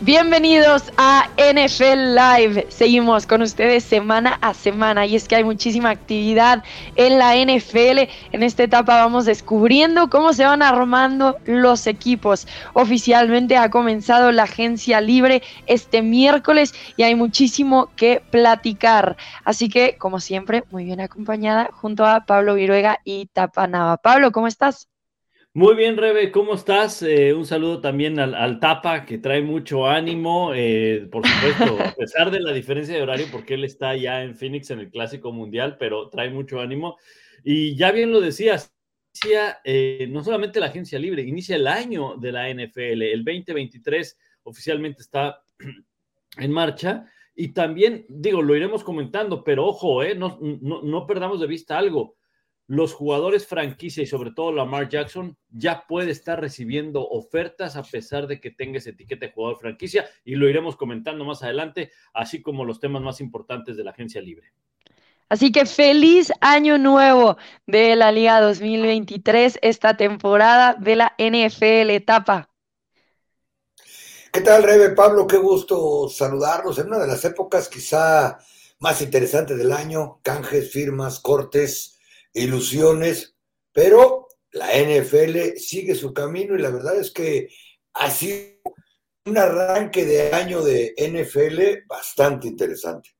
Bienvenidos a NFL Live. Seguimos con ustedes semana a semana y es que hay muchísima actividad en la NFL. En esta etapa vamos descubriendo cómo se van armando los equipos. Oficialmente ha comenzado la agencia libre este miércoles y hay muchísimo que platicar. Así que, como siempre, muy bien acompañada junto a Pablo Viruega y Tapanava. Pablo, ¿cómo estás? Muy bien, Rebe, ¿cómo estás? Eh, un saludo también al, Tapa, que trae mucho ánimo, eh, por supuesto, a pesar de la diferencia de horario, porque él está ya en Phoenix en el Clásico Mundial, pero trae mucho ánimo. Y ya bien lo decías, inicia eh, no solamente la agencia libre, inicia el año de la NFL, el 2023 oficialmente está en marcha. Y también, digo, lo iremos comentando, pero ojo, no, no, no perdamos de vista algo los jugadores franquicia y sobre todo Lamar Jackson ya puede estar recibiendo ofertas a pesar de que tenga esa etiqueta de jugador franquicia y lo iremos comentando más adelante, así como los temas más importantes de la agencia libre. Así que feliz año nuevo de la Liga 2023, esta temporada de la NFL etapa. ¿Qué tal, Rebe Pablo? Qué gusto saludarlos en una de las épocas quizá más interesantes del año, canjes, firmas, cortes ilusiones, pero la NFL sigue su camino y la verdad es que ha sido un arranque de año de NFL bastante interesante.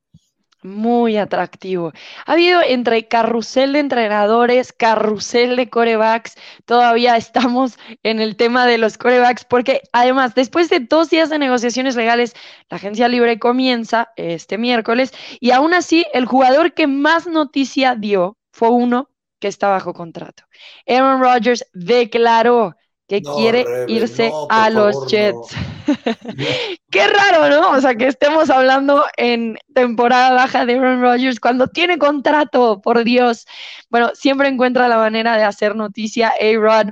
Muy atractivo. Ha habido entre carrusel de entrenadores, carrusel de corebacks. Todavía estamos en el tema de los corebacks porque además, después de dos días de negociaciones legales, la agencia libre comienza este miércoles y aún así el jugador que más noticia dio fue uno que está bajo contrato. Aaron Rodgers declaró que quiere irse a los Jets. Qué raro, ¿no? O sea, que estemos hablando en temporada baja de Aaron Rodgers cuando tiene contrato, por Dios. Bueno, siempre encuentra la manera de hacer noticia A-Rod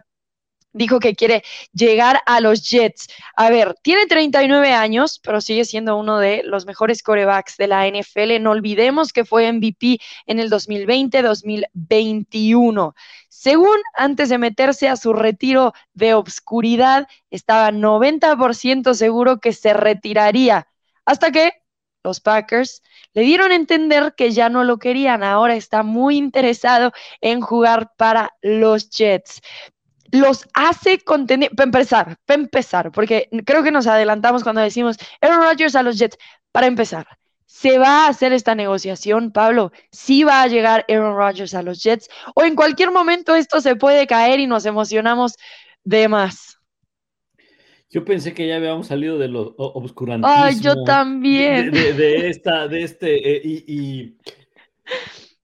dijo que quiere llegar a los Jets. A ver, tiene 39 años, pero sigue siendo uno de los mejores corebacks de la NFL. No olvidemos que fue MVP en el 2020-2021. Según antes de meterse a su retiro de obscuridad, estaba 90% seguro que se retiraría. Hasta que los Packers le dieron a entender que ya no lo querían. Ahora está muy interesado en jugar para los Jets los hace contener, para empezar, para empezar, porque creo que nos adelantamos cuando decimos Aaron Rodgers a los Jets, para empezar, ¿se va a hacer esta negociación, Pablo? ¿Sí va a llegar Aaron Rodgers a los Jets? ¿O en cualquier momento esto se puede caer y nos emocionamos de más? Yo pensé que ya habíamos salido de lo obscurantismo. Ay, yo también. De, esta, de este, eh, y y,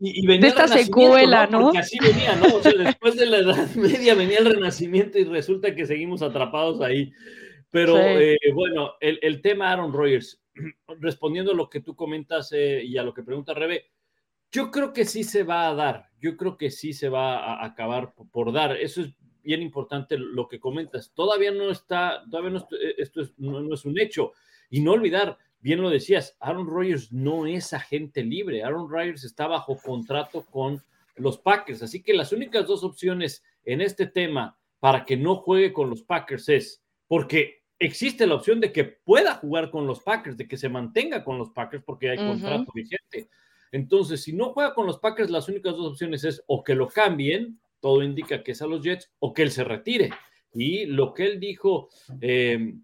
venía de esta secuela, ¿no? Porque así venía, ¿no? O sea, después de la Edad Media venía el Renacimiento y resulta que seguimos atrapados ahí. Pero eh, bueno, el, tema Aaron Rodgers, respondiendo a lo que tú comentas eh, y a lo que pregunta Rebe, yo creo que sí se va a dar, yo creo que sí se va a acabar por, dar. Eso es bien importante lo que comentas. Todavía no está, todavía no, esto no es un hecho. Y no olvidar, bien lo decías, Aaron Rodgers no es agente libre. Aaron Rodgers está bajo contrato con los Packers. Así que las únicas dos opciones en este tema para que no juegue con los Packers es porque existe la opción de que pueda jugar con los Packers, de que se mantenga con los Packers porque hay contrato vigente. Entonces, si no juega con los Packers, las únicas dos opciones es o que lo cambien, todo indica que es a los Jets, o que él se retire. Y lo que él dijo, eh,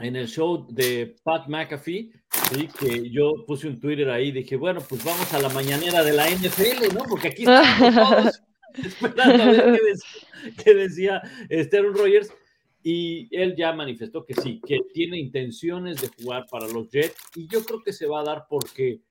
en el show de Pat McAfee, ¿sí? que yo puse un Twitter ahí, dije, bueno, pues vamos a la mañanera de la NFL, ¿no? Porque aquí estamos todos esperando a ver qué decía, Aaron Rodgers. Y él ya manifestó que sí, que tiene intenciones de jugar para los Jets. Y yo creo que se va a dar porque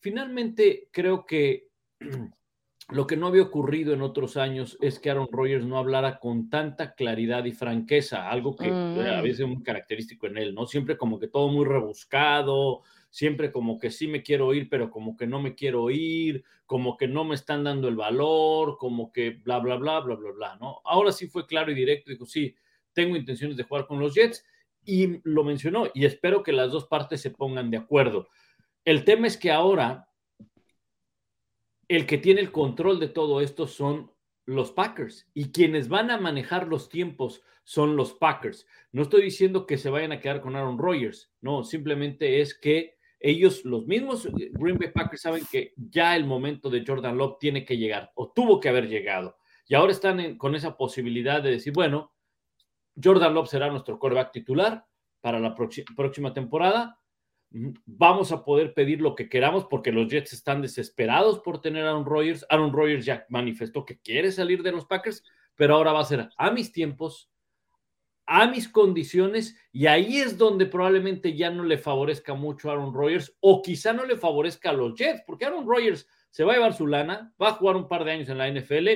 finalmente creo que lo que no había ocurrido en otros años es que Aaron Rodgers no hablara con tanta claridad y franqueza, algo que a mm. veces es muy característico en él, ¿no? Siempre como que todo muy rebuscado, siempre como que sí me quiero ir, pero como que no me quiero ir, como que no me están dando el valor, como que bla, bla, bla, bla, bla, bla, ¿no? Ahora sí fue claro y directo, dijo, sí, tengo intenciones de jugar con los Jets y lo mencionó y espero que las dos partes se pongan de acuerdo. El tema es que ahora el que tiene el control de todo esto son los Packers y quienes van a manejar los tiempos son los Packers. No estoy diciendo que se vayan a quedar con Aaron Rodgers, no, simplemente es que ellos, los mismos Green Bay Packers, saben que ya el momento de Jordan Love tiene que llegar o tuvo que haber llegado. Y ahora están con esa posibilidad de decir, bueno, Jordan Love será nuestro quarterback titular para la próxima temporada. Vamos a poder pedir lo que queramos porque los Jets están desesperados por tener a Aaron Rodgers. Aaron Rodgers ya manifestó que quiere salir de los Packers, pero ahora va a ser a mis tiempos, a mis condiciones y ahí es donde probablemente ya no le favorezca mucho a Aaron Rodgers o quizá no le favorezca a los Jets, porque Aaron Rodgers se va a llevar su lana, va a jugar un par de años en la NFL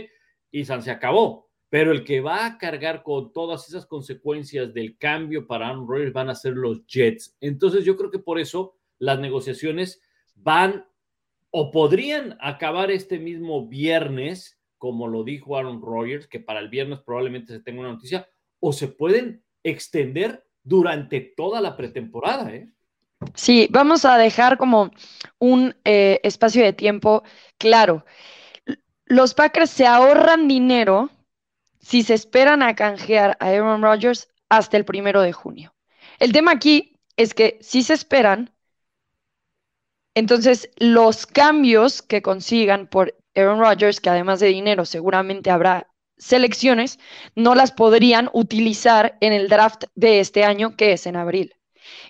y San se acabó. Pero el que va a cargar con todas esas consecuencias del cambio para Aaron Rodgers van a ser los Jets. Entonces yo creo que por eso las negociaciones van o podrían acabar este mismo viernes, como lo dijo Aaron Rodgers, que para el viernes probablemente se tenga una noticia, o se pueden extender durante toda la pretemporada. ¿eh? Sí, vamos a dejar como un eh, espacio de tiempo claro. Los Packers se ahorran dinero si se esperan a canjear a Aaron Rodgers hasta el primero de junio. El tema aquí es que si se esperan, entonces los cambios que consigan por Aaron Rodgers, que además de dinero seguramente habrá selecciones no las podrían utilizar en el draft de este año, que es en abril.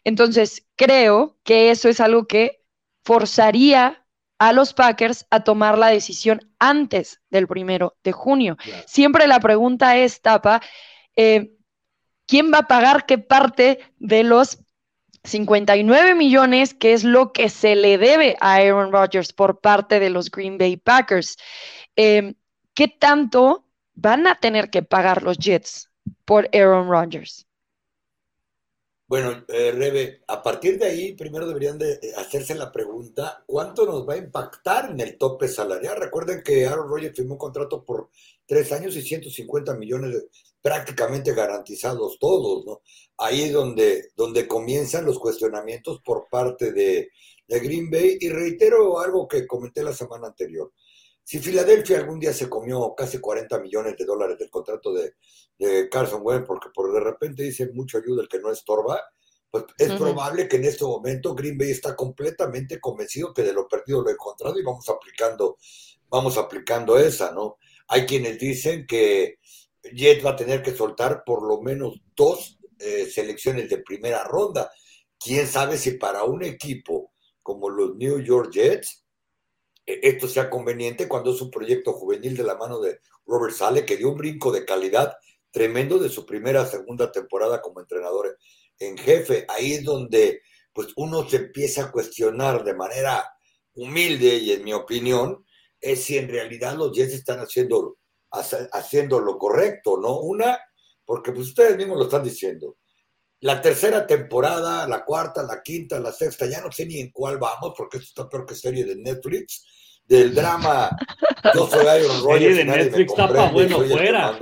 Entonces, creo que eso es algo que forzaría a los Packers a tomar la decisión antes del primero de junio. Siempre la pregunta es, Tapa, eh, ¿quién va a pagar qué parte de los 59 millones, que es lo que se le debe a Aaron Rodgers por parte de los Green Bay Packers? Eh, ¿Qué tanto van a tener que pagar los Jets por Aaron Rodgers. Bueno, eh, Rebe, a partir de ahí, primero deberían de eh, hacerse la pregunta, ¿cuánto nos va a impactar en el tope salarial? Recuerden que Aaron Rodgers firmó un contrato por tres años y 150 millones prácticamente garantizados todos, ¿no? Ahí es donde, donde comienzan los cuestionamientos por parte de, de Green Bay. Y reitero algo que comenté la semana anterior. Si Filadelfia algún día se comió casi 40 millones de dólares del contrato de, Carson Wentz, porque por de repente dice mucho ayuda el que no estorba, pues es probable que en este momento Green Bay está completamente convencido que de lo perdido lo he encontrado y vamos aplicando, vamos aplicando esa, ¿no? Hay quienes dicen que Jet va a tener que soltar por lo menos dos eh, selecciones de primera ronda. Quién sabe si para un equipo como los New York Jets esto sea conveniente cuando es un proyecto juvenil de la mano de Robert Sale, que dio un brinco de calidad tremendo de su primera, segunda temporada como entrenador en jefe. Ahí es donde pues uno se empieza a cuestionar de manera humilde y en mi opinión, es si en realidad los Jets están haciendo, haciendo lo correcto, ¿no? Una, porque pues ustedes mismos lo están diciendo. La tercera temporada, la cuarta, la quinta, la sexta, ya no sé ni en cuál vamos, porque esto está peor que serie de Netflix del drama Yo soy Iron Rodgers. de Netflix tapa bueno fuera.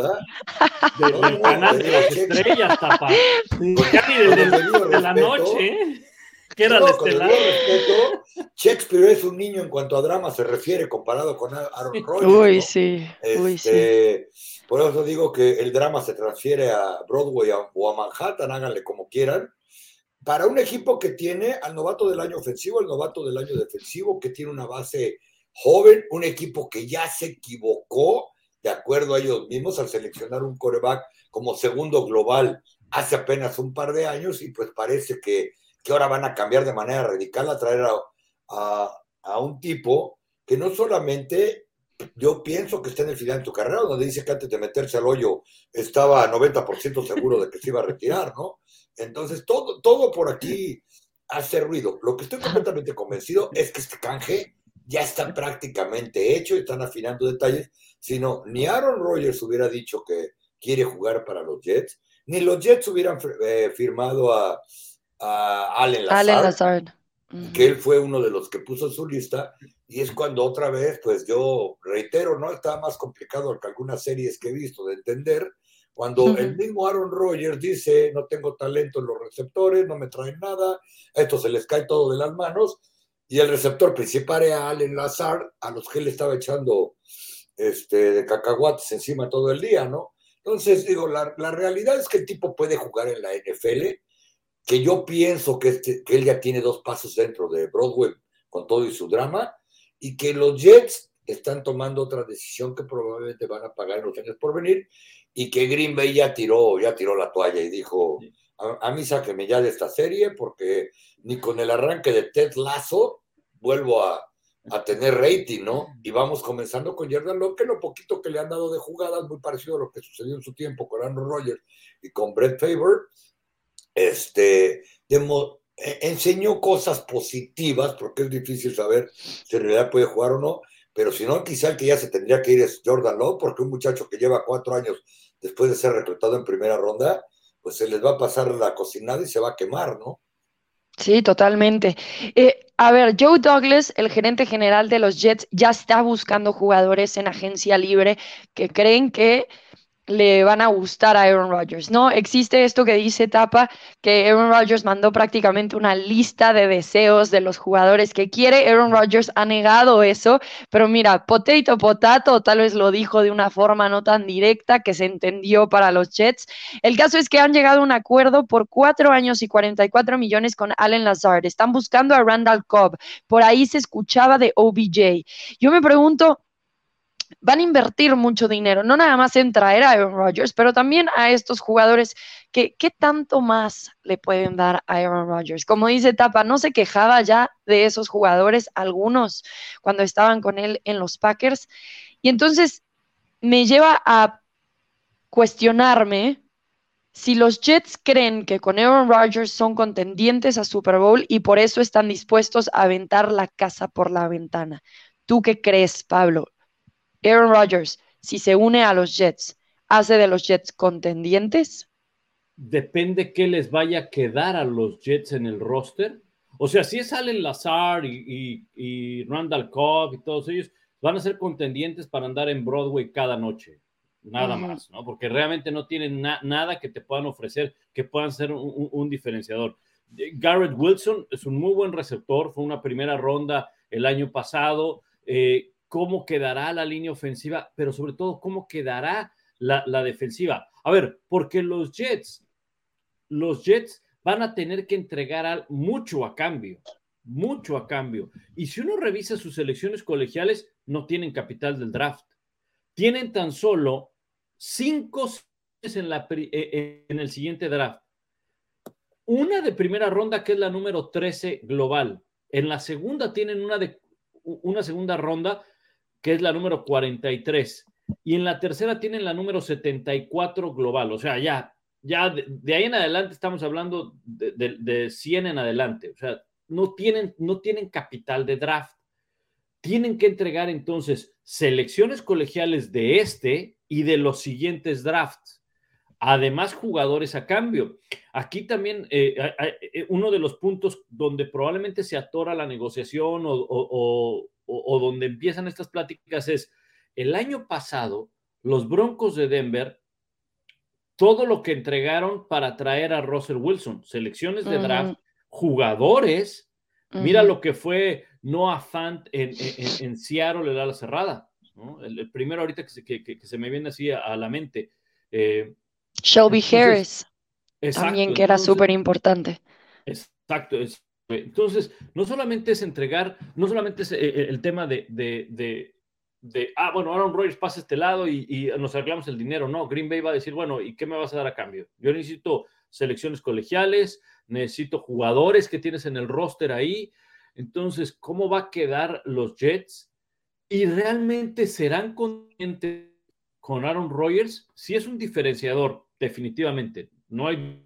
Del canal de las estrellas tapa. Ya ni de, la noche. Que era el estelar. Shakespeare es un niño en cuanto a drama se refiere comparado con Aaron Rodgers. Uy, sí. Uy, sí. Por eso digo que el drama se transfiere a Broadway o a Manhattan, háganle como quieran. Para un equipo que tiene al novato del año ofensivo, al novato del año defensivo, que tiene una base joven, un equipo que ya se equivocó, de acuerdo a ellos mismos, al seleccionar un coreback como segundo global hace apenas un par de años y pues parece que, que ahora van a cambiar de manera radical a traer a, a, un tipo que no solamente yo pienso que está en el final de tu carrera, donde dice que antes de meterse al hoyo estaba 90% seguro de que se iba a retirar, ¿no? Entonces, todo, todo por aquí hace ruido. Lo que estoy completamente convencido es que este canje ya está prácticamente hecho, están afinando detalles, sino ni Aaron Rodgers hubiera dicho que quiere jugar para los Jets, ni los Jets hubieran eh, firmado a, Allen Lazard, que él fue uno de los que puso su lista, y es cuando otra vez, pues yo reitero, ¿no? Está más complicado que algunas series que he visto de entender, cuando el mismo Aaron Rodgers dice, no tengo talento en los receptores, no me traen nada, esto se les cae todo de las manos, y el receptor principal era Allen Lazar, a los que él estaba echando este, de cacahuates encima todo el día, ¿no? Entonces, digo, la, realidad es que el tipo puede jugar en la NFL, que yo pienso que, este, que él ya tiene dos pasos dentro de Broadway con todo y su drama, y que los Jets están tomando otra decisión que probablemente van a pagar en los años por venir, y que Green Bay ya tiró, ya tiró la toalla y dijo, a, mí sáqueme ya de esta serie, porque ni con el arranque de Ted Lasso vuelvo a, tener rating, ¿no? Y vamos comenzando con Jordan Love, que lo poquito que le han dado de jugadas, muy parecido a lo que sucedió en su tiempo con Aaron Rodgers y con Brett Favor, este, e, enseñó cosas positivas, porque es difícil saber si en realidad puede jugar o no, pero si no, quizá el que ya se tendría que ir es Jordan Love, porque un muchacho que lleva cuatro años después de ser reclutado en primera ronda, pues se les va a pasar la cocinada y se va a quemar, ¿no? Sí, totalmente. Eh, a ver, Joe Douglas, el gerente general de los Jets, ya está buscando jugadores en agencia libre que creen que le van a gustar a Aaron Rodgers, ¿no? Existe esto que dice Tapa, que Aaron Rodgers mandó prácticamente una lista de deseos de los jugadores que quiere. Aaron Rodgers ha negado eso, pero mira, potato, potato, tal vez lo dijo de una forma no tan directa que se entendió para los Jets. El caso es que han llegado a un acuerdo por cuatro años y 44 millones con Allen Lazard. Están buscando a Randall Cobb. Por ahí se escuchaba de OBJ. Yo me pregunto, van a invertir mucho dinero, no nada más en traer a Aaron Rodgers, pero también a estos jugadores que qué tanto más le pueden dar a Aaron Rodgers. Como dice Tapa, no se quejaba ya de esos jugadores, algunos cuando estaban con él en los Packers. Y entonces me lleva a cuestionarme si los Jets creen que con Aaron Rodgers son contendientes a Super Bowl y por eso están dispuestos a aventar la casa por la ventana. ¿Tú qué crees, Pablo? Aaron Rodgers, si se une a los Jets, ¿hace de los Jets contendientes? Depende qué les vaya a quedar a los Jets en el roster. O sea, si es Allen Lazar y, Randall Cobb y todos ellos, van a ser contendientes para andar en Broadway cada noche. Nada más, ¿no? Porque realmente no tienen nada que te puedan ofrecer que puedan ser un, diferenciador. Garrett Wilson es un muy buen receptor, fue una primera ronda el año pasado. Eh, cómo quedará la línea ofensiva, pero sobre todo cómo quedará la, defensiva. A ver, porque los Jets, los Jets van a tener que entregar mucho a cambio, mucho a cambio. Y si uno revisa sus selecciones colegiales, no tienen capital del draft. Tienen tan solo cinco en, la, e, e, en el siguiente draft. Una de primera ronda que es la número 13 global. En la segunda tienen una de una segunda ronda que es la número 43. Y en la tercera tienen la número 74 global. O sea, ya, ya de, ahí en adelante estamos hablando de, de, 100 en adelante. O sea, no tienen, no tienen capital de draft. Tienen que entregar entonces selecciones colegiales de este y de los siguientes drafts. Además, jugadores a cambio. Aquí también eh, eh, uno de los puntos donde probablemente se atora la negociación o, donde empiezan estas pláticas es, el año pasado, los Broncos de Denver, todo lo que entregaron para traer a Russell Wilson, selecciones de draft, jugadores, mira lo que fue Noah Fant en, en, Seattle, el ala cerrada, el, primero ahorita que se, que, se, me viene así a, la mente. Eh, Shelby Harris, también que era súper importante. Exacto, es, entonces, no solamente es entregar, no solamente es eh, eh, el tema de, de, de, ah, bueno, Aaron Rodgers pasa este lado y, nos arreglamos el dinero. No, Green Bay va a decir, bueno, ¿y qué me vas a dar a cambio? Yo necesito selecciones colegiales, necesito jugadores que tienes en el roster ahí. Entonces, ¿cómo va a quedar los Jets? ¿Y realmente serán conscientes con Aaron Rodgers? Si es un diferenciador, definitivamente. No hay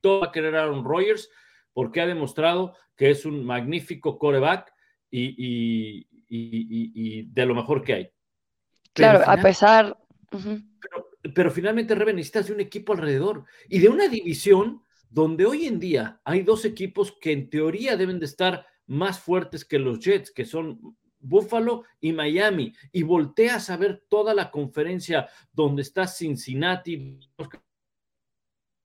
todo a querer Aaron Rodgers porque ha demostrado que es un magnífico coreback y, de lo mejor que hay. claro, a pesar... pero, finalmente, Rebe, necesitas de un equipo alrededor y de una división donde hoy en día hay dos equipos que en teoría deben de estar más fuertes que los Jets, que son Buffalo y Miami, y volteas a ver toda la conferencia donde está Cincinnati,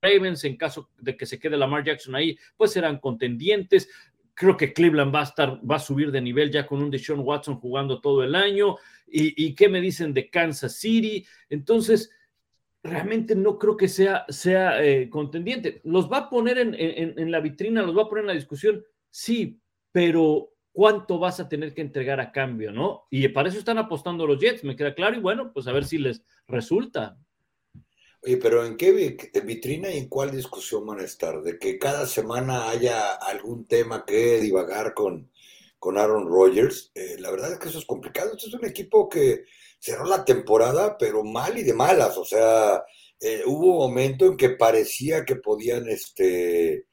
Ravens, en caso de que se quede Lamar Jackson ahí, pues serán contendientes. Creo que Cleveland va a estar, va a subir de nivel ya con un Deshaun Watson jugando todo el año. ¿Y, qué me dicen de Kansas City? Entonces, realmente no creo que sea, sea eh, contendiente. ¿Los va a poner en, en, la vitrina? ¿Los va a poner en la discusión? Sí, pero ¿cuánto vas a tener que entregar a cambio, no? Y para eso están apostando los Jets, me queda claro. Y bueno, pues a ver si les resulta. Oye, pero ¿en qué vitrina y en cuál discusión van a estar? De que cada semana haya algún tema que divagar con, con Aaron Rodgers. Eh, la verdad es que eso es complicado. Este es un equipo que cerró la temporada, pero mal y de malas. O sea, eh, hubo un momento en que parecía que podían este,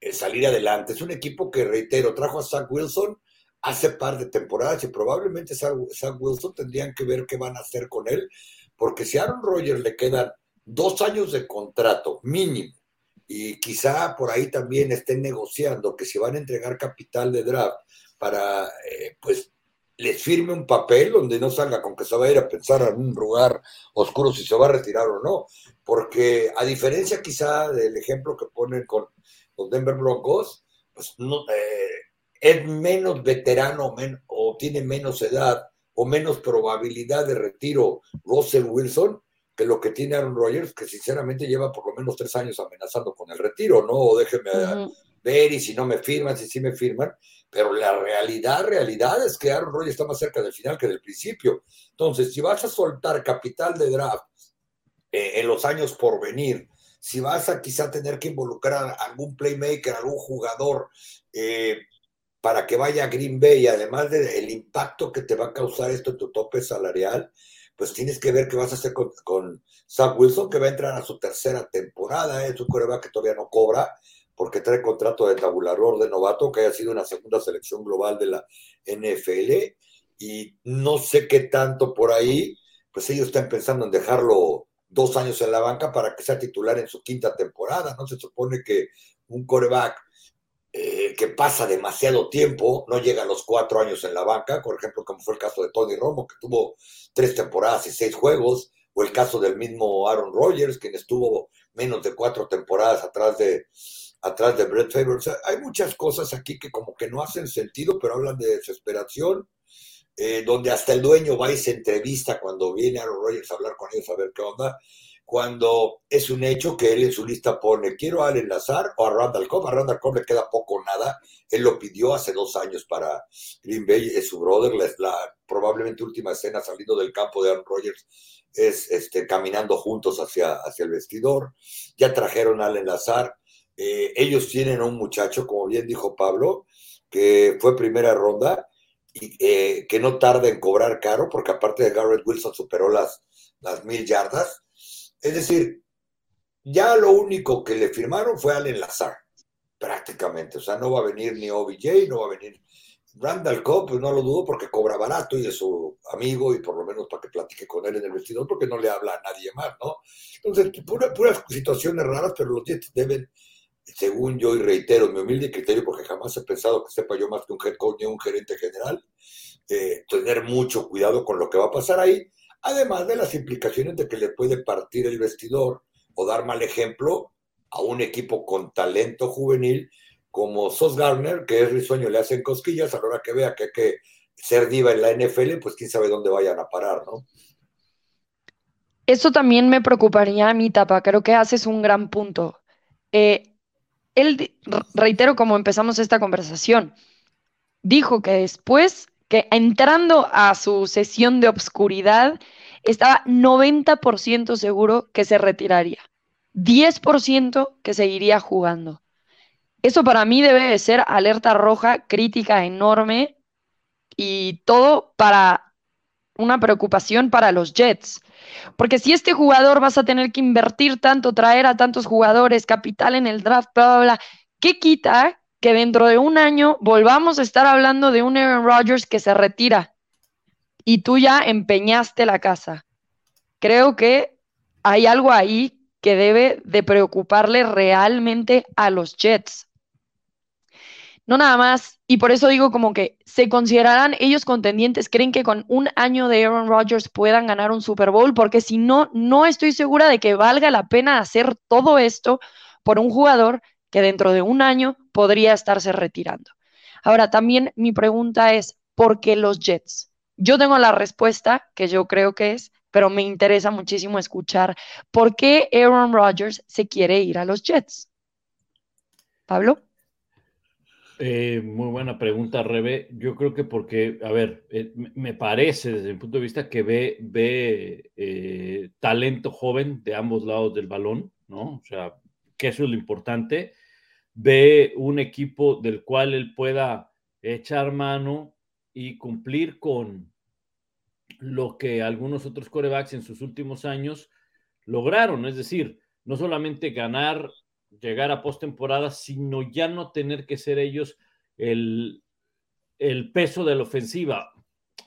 eh, salir adelante. Es un equipo que, reitero, trajo a Zach Wilson hace par de temporadas y probablemente Zach, Wilson tendrían que ver qué van a hacer con él, porque si Aaron Rodgers le quedan dos años de contrato mínimo y quizá por ahí también estén negociando que si van a entregar capital de draft para, eh, pues, les firme un papel donde no salga con que se va a ir a pensar en un lugar oscuro si se va a retirar o no. Porque a diferencia quizá del ejemplo que ponen con los Denver Broncos, pues no, eh, es menos veterano o tiene menos edad o menos probabilidad de retiro Russell Wilson que lo que tiene Aaron Rodgers, que sinceramente lleva por lo menos tres años amenazando con el retiro, ¿no? O déjeme ver y si no me firman, si sí me firman. Pero la realidad, realidad es que Aaron Rodgers está más cerca del final que del principio. Entonces, si vas a soltar capital de draft eh, en los años por venir, si vas a quizá tener que involucrar a algún playmaker, algún jugador eh, para que vaya a Green Bay, además del impacto que te va a causar esto en tu tope salarial, pues tienes que ver qué vas a hacer con, con Zach Wilson, que va a entrar a su tercera temporada, es un coreback que todavía no cobra, porque trae contrato de tabulador de novato, que haya sido una segunda selección global de la NFL, y no sé qué tanto por ahí, pues ellos están pensando en dejarlo dos años en la banca para que sea titular en su quinta temporada. No se supone que un coreback eh, que pasa demasiado tiempo, no llega a los cuatro años en la banca, por ejemplo, como fue el caso de Tony Romo, que tuvo tres temporadas y seis juegos, o el caso del mismo Aaron Rodgers, quien estuvo menos de cuatro temporadas atrás de, atrás de Brett Favre. hay muchas cosas aquí que como que no hacen sentido, pero hablan de desesperación, eh, donde hasta el dueño va y se entrevista cuando viene Aaron Rodgers a hablar con ellos a ver qué onda, cuando es un hecho que él en su lista pone, quiero a Al Lazar o a Randall Cobb, a Randall Cobb le queda poco o nada, él lo pidió hace dos años para Green Bay, es su brother, la, la probablemente última escena saliendo del campo de Aaron Rodgers es este, caminando juntos hacia, hacia el vestidor, ya trajeron a Al Lazar, eh, ellos tienen un muchacho, como bien dijo Pablo, que fue primera ronda, y eh, que no tarda en cobrar caro, porque aparte de Garrett Wilson superó las, las mil yardas. Es decir, ya lo único que le firmaron fue al enlazar, prácticamente. O sea, no va a venir ni OBJ, no va a venir Randall Cobb, pues no lo dudo porque cobra barato y es su amigo y por lo menos para que platique con él en el vestidor porque no le habla a nadie más, ¿no? Entonces, puras situaciones raras, pero los Jets deben según yo, y reitero mi humilde criterio, porque jamás he pensado que sepa yo más que un head coach ni un gerente general, eh, tener mucho cuidado con lo que va a pasar ahí, además de las implicaciones de que le puede partir el vestidor o dar mal ejemplo a un equipo con talento juvenil como Sos Garner, que es risueño, le hacen cosquillas, a la hora que vea que hay que ser diva en la NFL, pues quién sabe dónde vayan a parar, ¿no? Eso también me preocuparía a mi tapa, creo que haces un gran punto. Eh, él, reitero como empezamos esta conversación, dijo que después, que entrando a su sesión de obscuridad, estaba 90% seguro que se retiraría, 10% que seguiría jugando. Eso para mí debe de ser alerta roja, crítica enorme y todo para una preocupación para los Jets. Porque si este jugador vas a tener que invertir tanto, traer a tantos jugadores, capital en el draft, bla, bla, bla, ¿qué quita que dentro de un año volvamos a estar hablando de un Aaron Rodgers que se retira y tú ya empeñaste la casa? Creo que hay algo ahí que debe de preocuparle realmente a los Jets. No nada más, y por eso digo como que se considerarán ellos contendientes, creen que con un año de Aaron Rodgers puedan ganar un Super Bowl, porque si no, no estoy segura de que valga la pena hacer todo esto por un jugador que dentro de un año podría estarse retirando. Ahora, también mi pregunta es, ¿por qué los Jets? Yo tengo la respuesta, que yo creo que es, pero me interesa muchísimo escuchar por qué Aaron Rodgers se quiere ir a los Jets. Pablo. Eh, muy buena pregunta, Rebe. Yo creo que porque, a ver, eh, me parece desde mi punto de vista que ve, ve eh, talento joven de ambos lados del balón, ¿no? O sea, que eso es lo importante. Ve un equipo del cual él pueda echar mano y cumplir con lo que algunos otros corebacks en sus últimos años lograron, es decir, no solamente ganar llegar a postemporada, sino ya no tener que ser ellos el, peso de la ofensiva.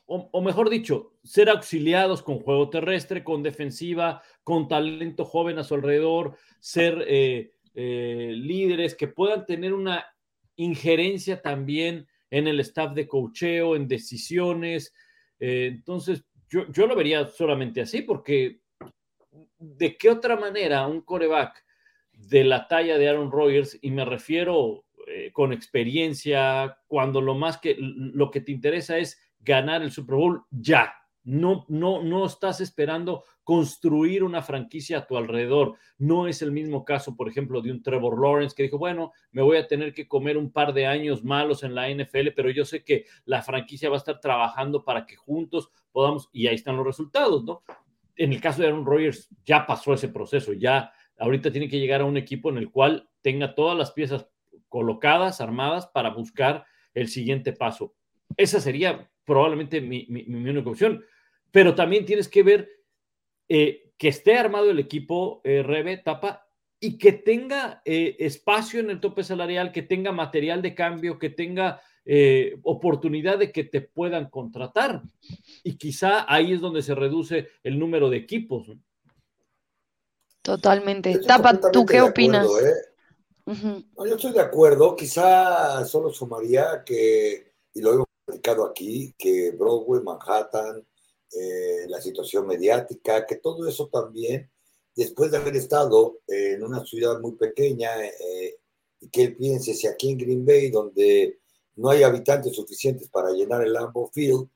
O, mejor dicho, ser auxiliados con juego terrestre, con defensiva, con talento joven a su alrededor, ser eh, eh, líderes que puedan tener una injerencia también en el staff de cocheo, en decisiones. Eh, entonces, yo, yo, lo vería solamente así, porque ¿de qué otra manera un coreback de la talla de Aaron Rodgers y me refiero eh, con experiencia, cuando lo más que lo que te interesa es ganar el Super Bowl ya. No, no, no estás esperando construir una franquicia a tu alrededor. No es el mismo caso, por ejemplo, de un Trevor Lawrence que dijo, bueno, me voy a tener que comer un par de años malos en la NFL, pero yo sé que la franquicia va a estar trabajando para que juntos podamos, y ahí están los resultados, ¿no? En el caso de Aaron Rodgers, ya pasó ese proceso, ya ahorita tiene que llegar a un equipo en el cual tenga todas las piezas colocadas, armadas, para buscar el siguiente paso. Esa sería probablemente mi, única opción. Pero también tienes que ver eh, que esté armado el equipo, eh, Rebe, Tapa, y que tenga eh, espacio en el tope salarial, que tenga material de cambio, que tenga oportunidad de que te puedan contratar. Y quizá ahí es donde se reduce el número de equipos. Totalmente. Tapa, ¿tú qué opinas? ¿eh? yo estoy de acuerdo, quizá solo sumaría que, y lo hemos explicado aquí, que Broadway, Manhattan, eh, la situación mediática, que todo eso también, después de haber estado en una ciudad muy pequeña, eh, y que él piense si aquí en Green Bay, donde no hay habitantes suficientes para llenar el Lambeau Field,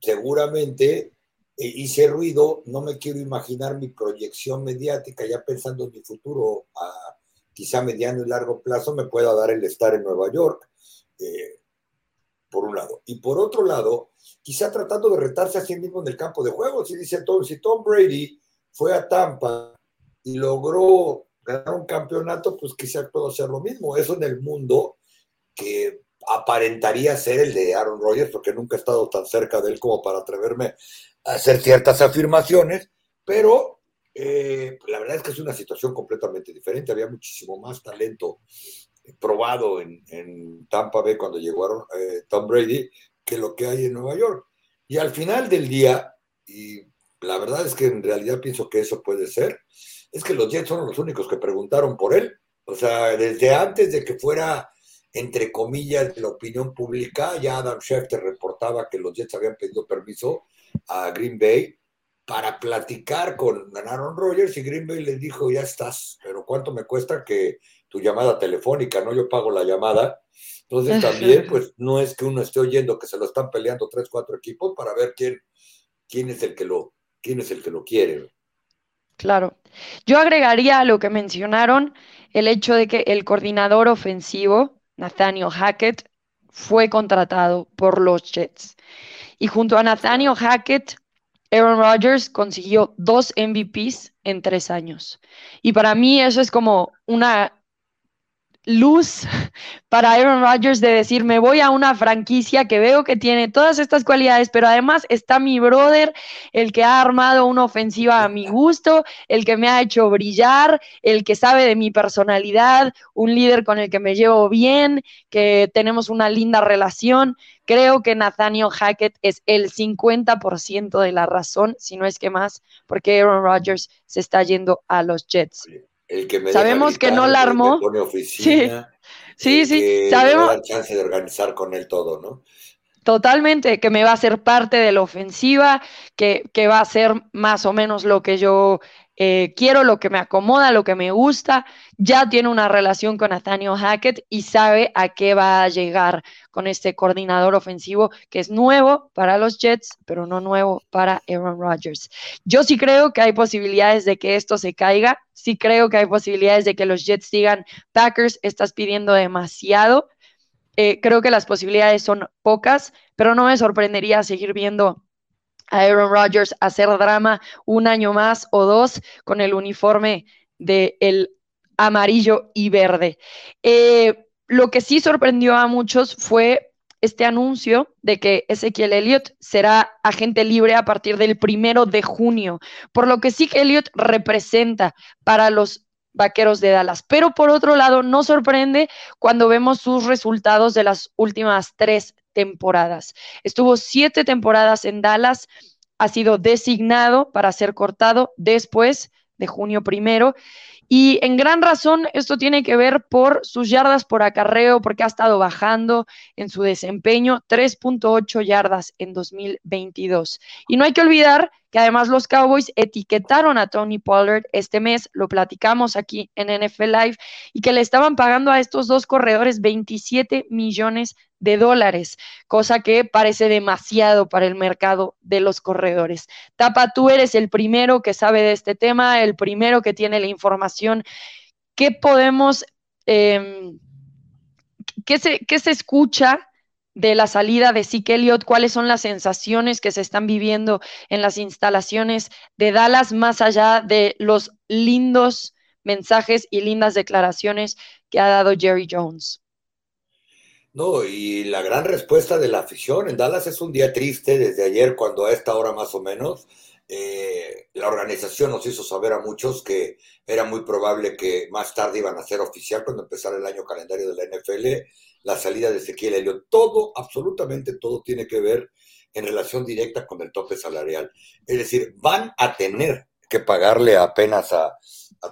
seguramente e hice ruido, no me quiero imaginar mi proyección mediática, ya pensando en mi futuro a quizá mediano y largo plazo, me pueda dar el estar en Nueva York, eh, por un lado. Y por otro lado, quizá tratando de retarse a sí mismo en el campo de juego, si dice Tom, si Tom Brady fue a Tampa y logró ganar un campeonato, pues quizá puedo hacer lo mismo. Eso en el mundo que aparentaría ser el de Aaron Rodgers, porque nunca he estado tan cerca de él como para atreverme hacer ciertas afirmaciones, pero eh, la verdad es que es una situación completamente diferente. Había muchísimo más talento probado en, Tampa Bay cuando llegó eh, Tom Brady que lo que hay en Nueva York. Y al final del día, y la verdad es que en realidad pienso que eso puede ser, es que los Jets son los únicos que preguntaron por él. O sea, desde antes de que fuera, entre comillas, de la opinión pública, ya Adam Schefter reportaba que los Jets habían pedido permiso a Green Bay para platicar con Aaron Rodgers y Green Bay les dijo, ya estás, pero ¿cuánto me cuesta que tu llamada telefónica, no? Yo pago la llamada. Entonces también, pues no es que uno esté oyendo que se lo están peleando tres, cuatro equipos para ver quién, quién es el que lo, quién es el que lo quiere. Claro. Yo agregaría a lo que mencionaron el hecho de que el coordinador ofensivo, Nathaniel Hackett, fue contratado por los Jets. Y junto a Nathaniel Hackett, Aaron Rodgers consiguió dos MVPs en tres años. Y para mí eso es como una luz para Aaron Rodgers de decir, me voy a una franquicia que veo que tiene todas estas cualidades, pero además está mi brother, el que ha armado una ofensiva a mi gusto, el que me ha hecho brillar, el que sabe de mi personalidad, un líder con el que me llevo bien, que tenemos una linda relación. Creo que Nathaniel Hackett es el 50% de la razón, si no es que más, porque Aaron Rodgers se está yendo a los Jets. Sabemos que no la armó. sí, sí, sí. sabemos. chance de organizar con él todo, ¿no? Totalmente, que me va a ser parte de la ofensiva, que, que va a ser más o menos lo que yo eh, quiero, lo que me acomoda, lo que me gusta. Ya tiene una relación con Nathaniel Hackett y sabe a qué va a llegar con este coordinador ofensivo que es nuevo para los Jets, pero no nuevo para Aaron Rodgers. Yo sí creo que hay posibilidades de que esto se caiga. Sí creo que hay posibilidades de que los Jets digan, Packers, estás pidiendo demasiado eh, creo que las posibilidades son pocas, pero no me sorprendería seguir viendo a Aaron Rodgers hacer drama un año más o dos con el uniforme del el amarillo y verde. Eh, lo que sí sorprendió a muchos fue este anuncio de que Ezequiel Elliott será agente libre a partir del primero de junio, por lo que sí que Elliott representa para los Vaqueros de Dallas. Pero por otro lado, no sorprende cuando vemos sus resultados de las últimas tres temporadas. Estuvo siete temporadas en Dallas, ha sido designado para ser cortado después de junio primero y en gran razón esto tiene que ver por sus yardas por acarreo, porque ha estado bajando en su desempeño 3.8 yardas en 2022. Y no hay que olvidar que además los Cowboys etiquetaron a Tony Pollard este mes, lo platicamos aquí en NFL Live, y que le estaban pagando a estos dos corredores 27 millones de dólares, cosa que parece demasiado para el mercado de los corredores. Tapa, tú eres el primero que sabe de este tema, el primero que tiene la información. ¿Qué podemos, em, qué, se, qué se escucha de la salida de Zeke Elliott, cuáles son las sensaciones que se están viviendo en las instalaciones de Dallas, más allá de los lindos mensajes y lindas declaraciones que ha dado Jerry Jones. No, y la gran respuesta de la afición en Dallas es un día triste desde ayer, cuando a esta hora más o menos, eh, la organización nos hizo saber a muchos que era muy probable que más tarde iban a ser oficial cuando empezara el año calendario de la NFL la salida de Ezequiel Elliott. Todo, absolutamente todo tiene que ver en relación directa con el tope salarial. Es decir, van a tener que pagarle apenas a,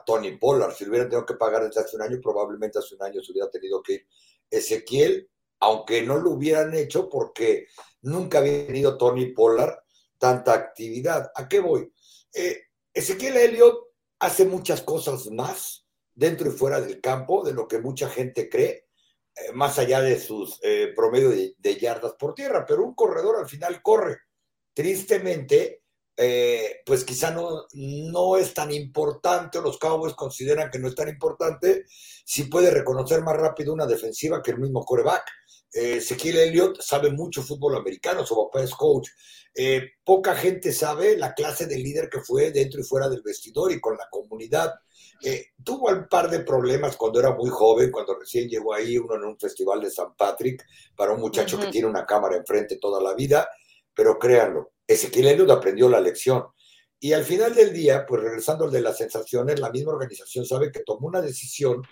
Tony Pollard. Si hubieran tenido que pagar desde hace un año, probablemente hace un año se hubiera tenido que ir Ezequiel, aunque no lo hubieran hecho porque nunca había tenido Tony Pollard tanta actividad. ¿A qué voy? Eh, Ezequiel Elliott hace muchas cosas más dentro y fuera del campo de lo que mucha gente cree eh, más allá de sus eh, promedio de, yardas por tierra, pero un corredor al final corre. Tristemente, eh, pues quizá no, no es tan importante, o los Cowboys consideran que no es tan importante, si puede reconocer más rápido una defensiva que el mismo coreback. Eh, Ezequiel Elliott sabe mucho fútbol americano, su papá es coach. poca gente sabe la clase de líder que fue dentro y fuera del vestidor y con la comunidad. Eh, tuvo un par de problemas cuando era muy joven, cuando recién llegó ahí uno en un festival de San Patrick, para un muchacho que tiene una cámara enfrente toda la vida, pero créanlo, Ezequiel Elliott aprendió la lección. Y al final del día, pues regresando al de las sensaciones, la misma organización sabe que tomó una decisión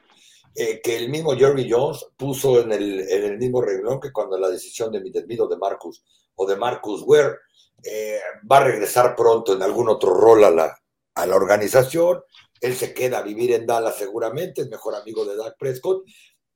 eh, que el mismo Jerry Jones puso en el, mismo renglón que cuando la decisión de mi desmido de Marcus o de Marcus Ware eh, va a regresar pronto en algún otro rol a la, a la organización él se queda a vivir en Dallas seguramente, es mejor amigo de Doug Prescott,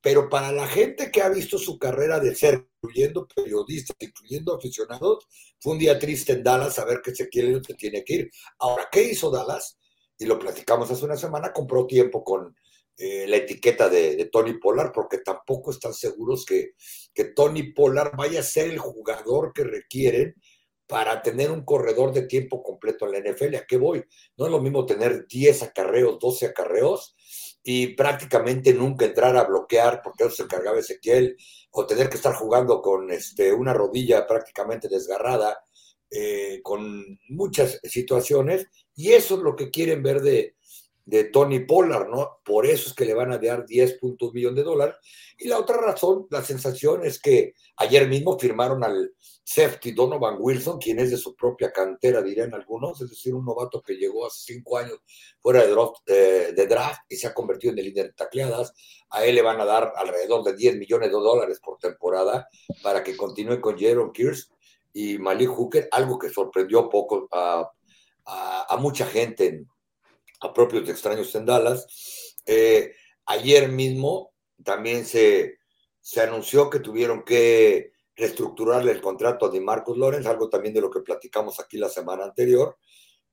pero para la gente que ha visto su carrera de ser, incluyendo periodistas, incluyendo aficionados, fue un día triste en Dallas saber que se quiere se tiene que ir. Ahora, ¿qué hizo Dallas? Y lo platicamos hace una semana, compró tiempo con eh, la etiqueta de, Tony Pollard, porque tampoco están seguros que, que Tony Pollard vaya a ser el jugador que requieren para tener un corredor de tiempo completo en la NFL. ¿A qué voy? No es lo mismo tener 10 acarreos, 12 acarreos y prácticamente nunca entrar a bloquear porque eso se encargaba Ezequiel o tener que estar jugando con este, una rodilla prácticamente desgarrada, eh, con muchas situaciones. Y eso es lo que quieren ver de, de Tony Pollard, ¿no? Por eso es que le van a dar 10 puntos millón de dólares. Y la otra razón, la sensación es que ayer mismo firmaron al safety Donovan Wilson, quien es de su propia cantera, dirían algunos, es decir, un novato que llegó hace cinco años fuera de draft, eh, de draft y se ha convertido en el líder de tacleadas. A él le van a dar alrededor de 10 millones de dólares por temporada para que continúe con Jaron Kears y Malik Hooker, algo que sorprendió poco a, a mucha gente en a propios extraños en Dallas. Eh, ayer mismo también se, se, anunció que tuvieron que, reestructurarle el contrato de Marcos Lorenz, algo también de lo que platicamos aquí la semana anterior.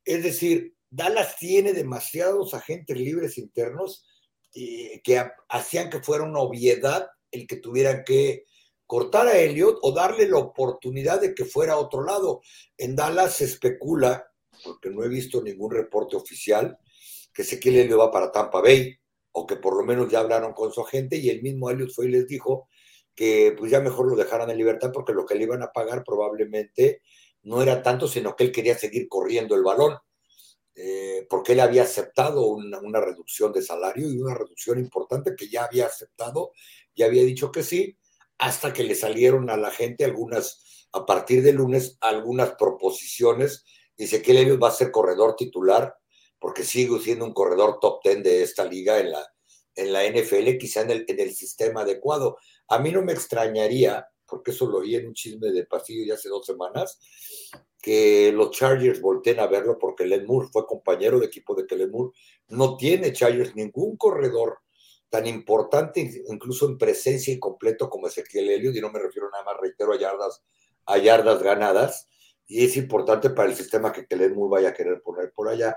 Es decir, Dallas tiene demasiados agentes libres internos eh, que hacían que fuera una obviedad el que tuvieran que cortar a Elliot o darle la oportunidad de que fuera a otro lado. En Dallas se especula, porque no he visto ningún reporte oficial, que Ezequiel Elliot va para Tampa Bay, o que por lo menos ya hablaron con su agente y el mismo Elliot fue y les dijo que pues ya mejor lo dejaran en libertad porque lo que le iban a pagar probablemente no era tanto, sino que él quería seguir corriendo el balón, eh, porque él había aceptado una, una, reducción de salario y una reducción importante que ya había aceptado, ya había dicho que sí, hasta que le salieron a la gente algunas, a partir de lunes, algunas proposiciones. Dice que Elliot va a ser corredor titular, porque sigue siendo un corredor top ten de esta liga en la, en la NFL, quizá en el, en el sistema adecuado. A mí no me extrañaría, porque eso lo oí en un chisme de pasillo ya hace dos semanas, que los Chargers volteen a verlo porque Len Moore fue compañero de equipo de Kellen Moore. No tiene Chargers ningún corredor tan importante, incluso en presencia y completo como Ezequiel Elliott, y no me refiero nada más, reitero, a yardas, a yardas ganadas, y es importante para el sistema que Kellen Moore vaya a querer poner por allá.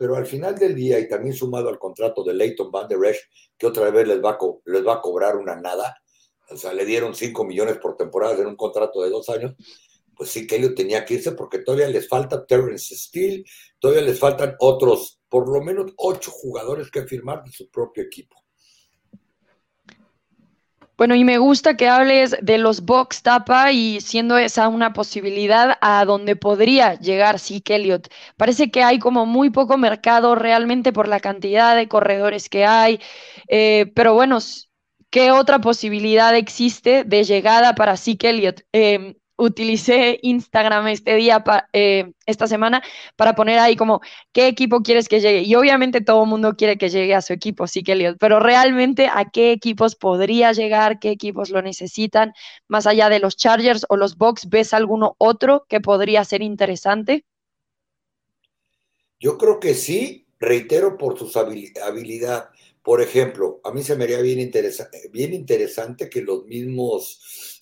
Pero al final del día, y también sumado al contrato de Leighton Van Der Esch, que otra vez les va, a les va a cobrar una nada, o sea, le dieron 5 millones por temporada en un contrato de dos años, pues sí que ellos tenía que irse porque todavía les falta Terrence Steele, todavía les faltan otros, por lo menos ocho jugadores que firmar de su propio equipo. Bueno, y me gusta que hables de los box tapa y siendo esa una posibilidad a donde podría llegar Zeke Elliott. Parece que hay como muy poco mercado realmente por la cantidad de corredores que hay, eh, pero bueno, ¿qué otra posibilidad existe de llegada para Zeke Elliott? Em, utilicé Instagram este día, eh, esta semana, para poner ahí como, ¿qué equipo quieres que llegue? Y obviamente todo el mundo quiere que llegue a su equipo, sí que Elliot, pero realmente a qué equipos podría llegar, qué equipos lo necesitan, más allá de los Chargers o los Bucks, ¿ves alguno otro que podría ser interesante? Yo creo que sí, reitero por su habilidad. Por ejemplo, a mí se me haría bien, bien interesante que los mismos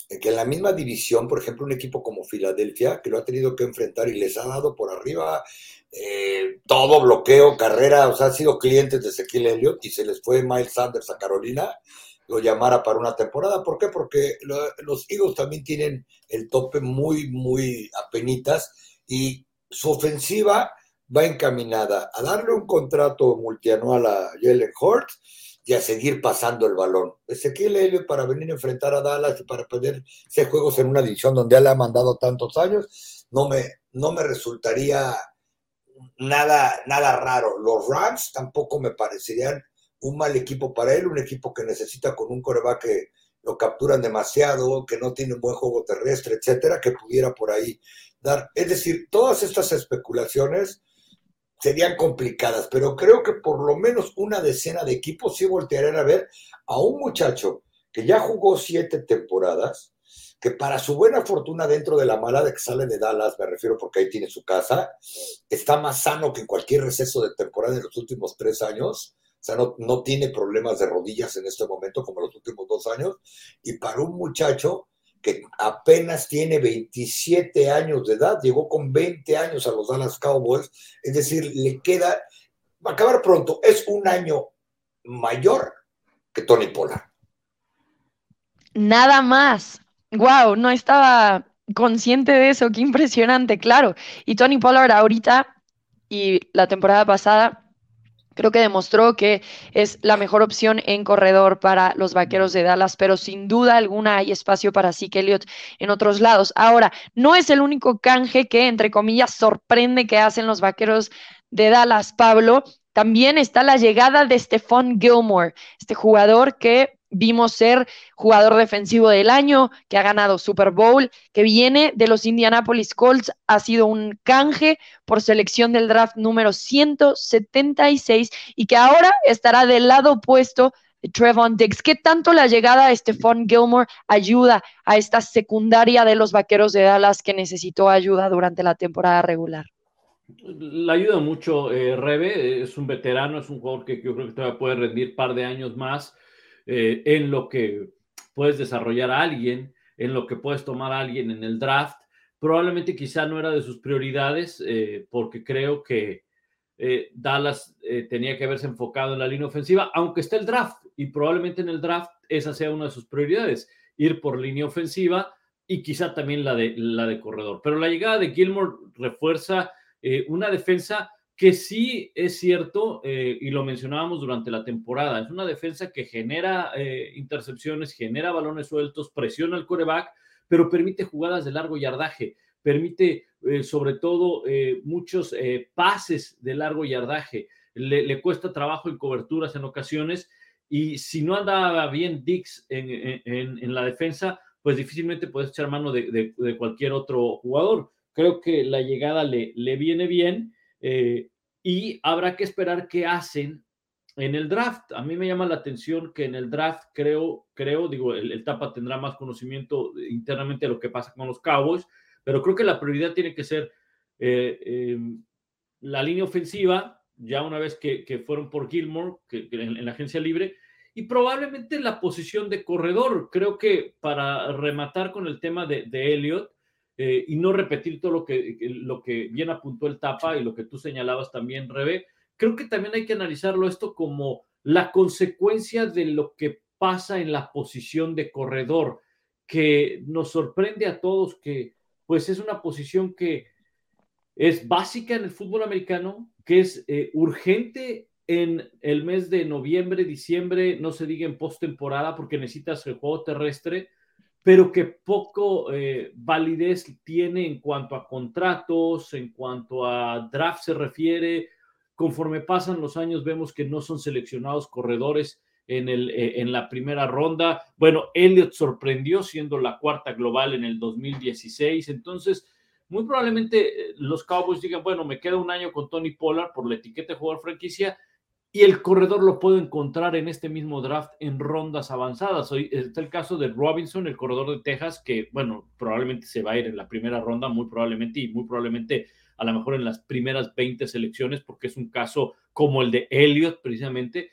que en la misma división, por ejemplo, un equipo como Filadelfia, que lo ha tenido que enfrentar y les ha dado por arriba eh, todo bloqueo, carrera, o sea, han sido clientes de Ezequiel Elliott y se les fue Miles Sanders a Carolina, lo llamara para una temporada. ¿Por qué? Porque los Eagles también tienen el tope muy, muy apenitas y su ofensiva va encaminada a darle un contrato multianual a Jalen Hurts y a seguir pasando el balón. Ezequiel Elliott para venir a enfrentar a Dallas y para poder hacer juegos en una división donde él ha mandado tantos años, no me, no me resultaría nada, nada raro. Los Rams tampoco me parecerían un mal equipo para él, un equipo que necesita con un coreback que lo capturan demasiado, que no tiene un buen juego terrestre, etcétera, que pudiera por ahí dar. Es decir, todas estas especulaciones serían complicadas, pero creo que por lo menos una decena de equipos sí voltearían a ver a un muchacho que ya jugó siete temporadas, que para su buena fortuna dentro de la mala de que sale de Dallas, me refiero porque ahí tiene su casa, está más sano que en cualquier receso de temporada en los últimos tres años. O sea, no, no tiene problemas de rodillas en este momento como los últimos dos años. Y para un muchacho que apenas tiene 27 años de edad, llegó con 20 años a los Dallas Cowboys, es decir, le queda, va a acabar pronto, es un año mayor que Tony Pollard. Nada más. Wow, no estaba consciente de eso, qué impresionante, claro. Y Tony Pollard ahorita y la temporada pasada Creo que demostró que es la mejor opción en corredor para los vaqueros de Dallas, pero sin duda alguna hay espacio para Zeke Elliott en otros lados. Ahora, no es el único canje que, entre comillas, sorprende que hacen los vaqueros de Dallas, Pablo. También está la llegada de Stephon Gilmore, este jugador que vimos ser jugador defensivo del año, que ha ganado Super Bowl, que viene de los Indianapolis Colts, ha sido un canje por selección del draft número 176 y que ahora estará del lado opuesto de Trevon Diggs. ¿Qué tanto la llegada de Stephon Gilmore ayuda a esta secundaria de los Vaqueros de Dallas que necesitó ayuda durante la temporada regular? La ayuda mucho, eh, Rebe, es un veterano, es un jugador que yo creo que todavía puede rendir par de años más. Eh, en lo que puedes desarrollar a alguien. en lo que puedes tomar a alguien en el draft. Probablemente quizá no era de sus prioridades, eh, porque creo que eh, Dallas tenía que haberse enfocado en la línea ofensiva, aunque está el draft, y probablemente en el draft esa sea una de sus prioridades, ir por línea ofensiva y quizá también la de, la de corredor. Pero la llegada de Gilmore refuerza una defensa que sí es cierto, y lo mencionábamos durante la temporada, es una defensa que genera intercepciones, genera balones sueltos, presiona al coreback, pero permite jugadas de largo yardaje, permite eh, sobre todo eh, muchos eh, pases de largo yardaje, le, cuesta trabajo en coberturas en ocasiones y si no anda bien Dix en, la defensa, pues difícilmente puedes echar mano de, cualquier otro jugador. Creo que la llegada le, le viene bien y habrá que esperar qué hacen en el draft, a mí me llama la atención que en el draft creo, creo, digo, el, Tapa tendrá más conocimiento internamente de lo que pasa con los Cowboys, pero creo que la prioridad tiene que ser eh, em, la línea ofensiva, ya una vez que, fueron por Gilmore, en, la agencia libre, y probablemente la posición de corredor. Creo que para rematar con el tema de, de Elliot, eh, y no repetir todo lo que, lo que bien apuntó el Tapa y lo que tú señalabas también, Rebe, creo que también hay que analizarlo esto como la consecuencia de lo que pasa en la posición de corredor, que nos sorprende a todos que pues es una posición que es básica en el fútbol americano, que es eh, urgente en el mes de noviembre, diciembre, no se diga en postemporada porque necesitas el juego terrestre, pero que poco eh, validez tiene en cuanto a contratos, en cuanto a draft se refiere, Conforme pasan los años, vemos que no son seleccionados corredores en, el, eh, en la primera ronda. Bueno, Elliot sorprendió siendo la cuarta global en el 2016. Entonces, muy probablemente eh, los Cowboys digan, bueno, me queda un año con Tony Pollard por la etiqueta de jugador franquicia y el corredor lo puedo encontrar en este mismo draft en rondas avanzadas. Hoy está el caso de Robinson, el corredor de Texas, que, bueno, probablemente se va a ir en la primera ronda, muy probablemente, y muy probablemente a lo mejor en las primeras 20 selecciones, porque es un caso como el de Elliot precisamente.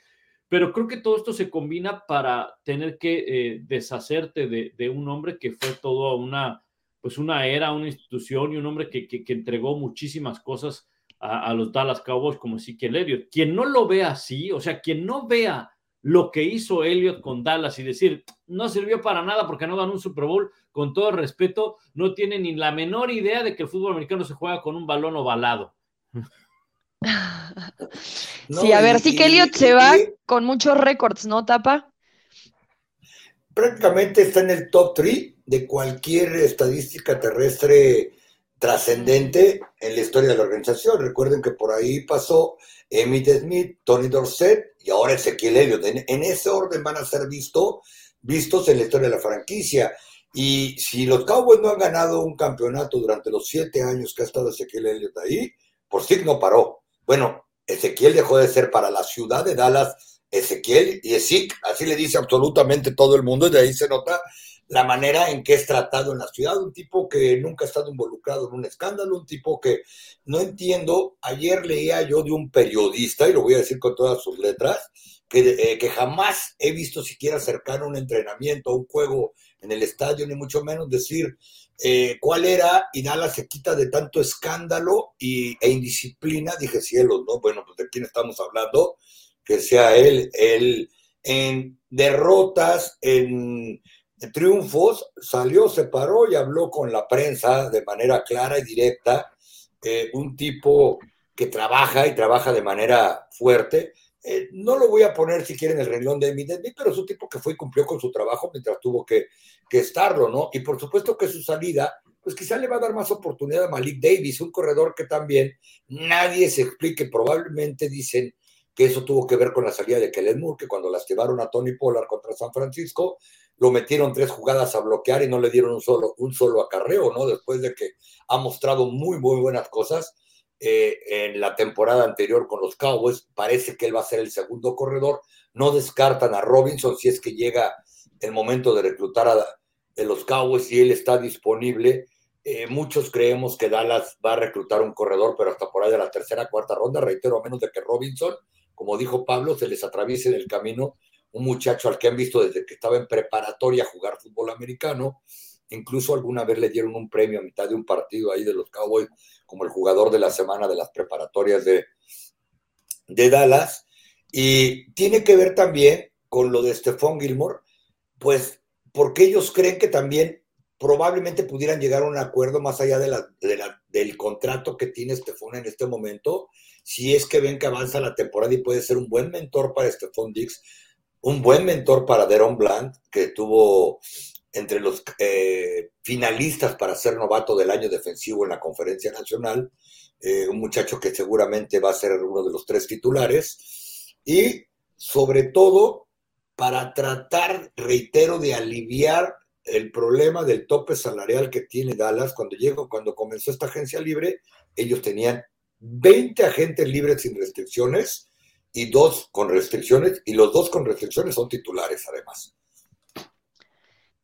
Pero creo que todo esto se combina para tener que eh, deshacerte de, un hombre que fue todo una, pues una era, una institución y un hombre que, que, entregó muchísimas cosas a, los Dallas Cowboys como Ezekiel Elliott. Quien no lo vea así, o sea, quien no vea lo que hizo Elliott con Dallas y decir, no sirvió para nada porque no ganó un Super Bowl, con todo respeto, no tiene ni la menor idea de que el fútbol americano se juega con un balón ovalado. sí, a ver, sí que Elliott se va con muchos récords, ¿no, Tapa? Prácticamente está en el top 3 de cualquier estadística terrestre trascendente en la historia de la organización. Recuerden que por ahí pasó Emmitt Smith, Tony Dorsett y ahora Ezequiel Elliott. En, ese orden van a ser visto, vistos en la historia de la franquicia. Y si los Cowboys no han ganado un campeonato durante los siete años que ha estado Ezequiel Elliott ahí, por sí no paró. Bueno, Ezequiel dejó de ser para la ciudad de Dallas Ezequiel y Ezik, así le dice absolutamente todo el mundo, y de ahí se nota la manera en que es tratado en la ciudad, un tipo que nunca ha estado involucrado en un escándalo, un tipo que no entiendo, ayer leía yo de un periodista, y lo voy a decir con todas sus letras, que, eh, que jamás he visto siquiera acercar un entrenamiento, un juego en el estadio, ni mucho menos decir eh, cuál era, y nada se quita de tanto escándalo y, e indisciplina, dije cielos, ¿no? Bueno, pues de quién estamos hablando, que sea él, él en derrotas, en triunfos, salió, se paró y habló con la prensa de manera clara y directa, eh, un tipo que trabaja y trabaja de manera fuerte. Eh, no lo voy a poner si quieren el renglón de Emmitt pero es un tipo que fue y cumplió con su trabajo mientras tuvo que, que estarlo, ¿no? Y por supuesto que su salida, pues quizá le va a dar más oportunidad a Malik Davis, un corredor que también nadie se explique, probablemente dicen que eso tuvo que ver con la salida de Kellen Moore, que cuando lastimaron a Tony Pollard contra San Francisco, lo metieron tres jugadas a bloquear y no le dieron un solo, un solo acarreo, ¿no? Después de que ha mostrado muy, muy buenas cosas eh, en la temporada anterior con los Cowboys, parece que él va a ser el segundo corredor. No descartan a Robinson si es que llega el momento de reclutar a los Cowboys y él está disponible. Eh, muchos creemos que Dallas va a reclutar un corredor, pero hasta por ahí de la tercera, cuarta ronda, reitero, a menos de que Robinson, como dijo Pablo, se les atraviese en el camino un muchacho al que han visto desde que estaba en preparatoria jugar fútbol americano Incluso alguna vez le dieron un premio a mitad de un partido ahí de los Cowboys como el jugador de la semana de las preparatorias de, de Dallas. Y tiene que ver también con lo de Stephon Gilmore, pues porque ellos creen que también probablemente pudieran llegar a un acuerdo más allá del contrato que tiene Stephon en este momento, si es que ven que avanza la temporada y puede ser un buen mentor para Stephon Dix, un buen mentor para Deron Bland, que tuvo entre los eh, finalistas para ser novato del año defensivo en la conferencia nacional, eh, un muchacho que seguramente va a ser uno de los tres titulares, y sobre todo para tratar, reitero, de aliviar el problema del tope salarial que tiene Dallas. Cuando llegó, cuando comenzó esta agencia libre, ellos tenían 20 agentes libres sin restricciones y dos con restricciones, y los dos con restricciones son titulares además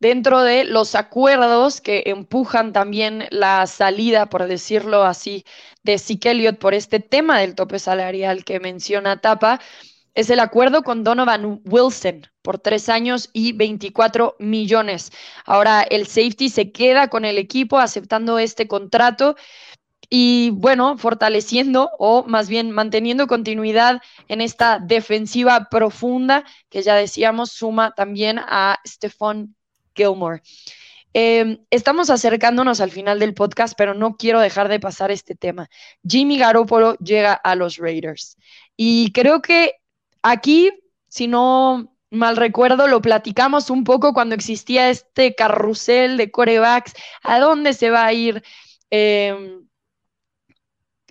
dentro de los acuerdos que empujan también la salida, por decirlo así, de Elliott por este tema del tope salarial que menciona Tapa, es el acuerdo con Donovan Wilson por tres años y 24 millones. Ahora el safety se queda con el equipo aceptando este contrato y bueno, fortaleciendo o más bien manteniendo continuidad en esta defensiva profunda que ya decíamos suma también a Stephon Gilmore. Em, estamos acercándonos al final del podcast, pero no quiero dejar de pasar este tema. Jimmy Garoppolo llega a los Raiders. Y creo que aquí, si no mal recuerdo, lo platicamos un poco cuando existía este carrusel de corebacks. ¿A dónde se va a ir? Em,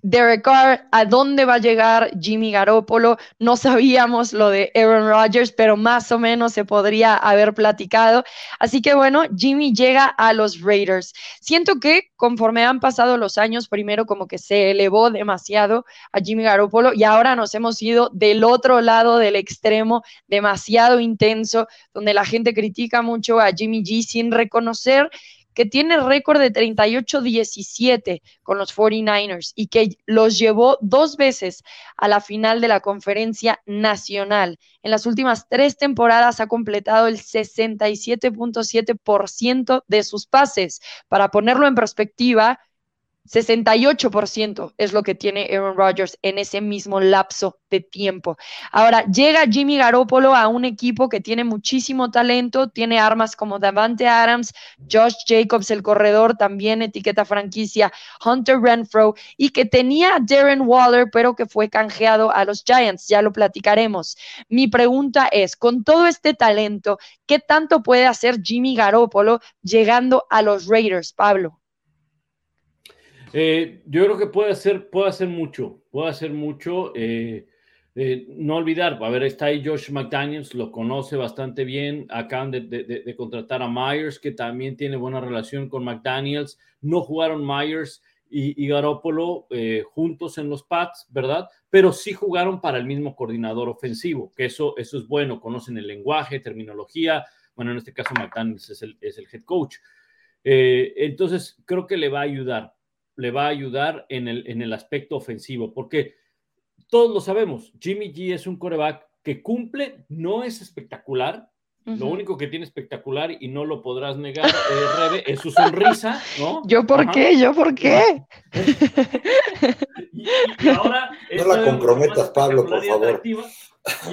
Derek Carr, a dónde va a llegar Jimmy Garoppolo. No sabíamos lo de Aaron Rodgers, pero más o menos se podría haber platicado. Así que bueno, Jimmy llega a los Raiders. Siento que conforme han pasado los años, primero como que se elevó demasiado a Jimmy Garoppolo y ahora nos hemos ido del otro lado del extremo, demasiado intenso, donde la gente critica mucho a Jimmy G sin reconocer que tiene récord de 38-17 con los 49ers y que los llevó dos veces a la final de la conferencia nacional. En las últimas tres temporadas ha completado el 67.7% de sus pases. Para ponerlo en perspectiva, 68% es lo que tiene Aaron Rodgers en ese mismo lapso de tiempo. Ahora, llega Jimmy Garoppolo a un equipo que tiene muchísimo talento, tiene armas como Davante Adams, Josh Jacobs, el corredor, también etiqueta franquicia, Hunter Renfro, y que tenía a Darren Waller, pero que fue canjeado a los Giants, ya lo platicaremos. Mi pregunta es, con todo este talento, ¿qué tanto puede hacer Jimmy Garoppolo llegando a los Raiders, Pablo? Eh, yo creo que puede hacer, puede hacer mucho, puede hacer mucho. Eh, eh, no olvidar, a ver, está ahí Josh McDaniels, lo conoce bastante bien. Acaban de, contratar a Myers, que también tiene buena relación con McDaniels. No jugaron Myers y, y Garoppolo juntos en los Pats, ¿verdad? Pero sí jugaron para el mismo coordinador ofensivo, que eso, eso es bueno. Conocen el lenguaje, terminología. Bueno, en este caso McDaniels es el, es el head coach. entonces, creo que le va a ayudar le va a ayudar en el, en el aspecto ofensivo, porque todos lo sabemos, Jimmy G es un coreback que cumple, no es espectacular, Lo único que tiene espectacular y no lo podrás negar, eh, Rebe, es su sonrisa, ¿no? ¿Yo por qué? ¿Yo por qué? y, ahora no la comprometas, Pablo, por favor. Y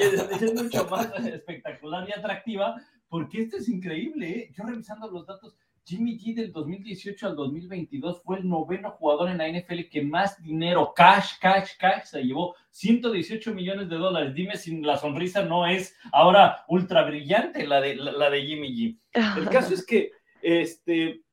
es, es, mucho más espectacular y atractiva, porque esto es increíble, ¿eh? Yo revisando los datos, Jimmy G del 2018 al 2022 fue el noveno jugador en la NFL que más dinero, cash, cash, cash, se llevó 118 millones de dólares. Dime si la sonrisa no es ahora ultra brillante la de, la, de Jimmy G. El caso es que, este,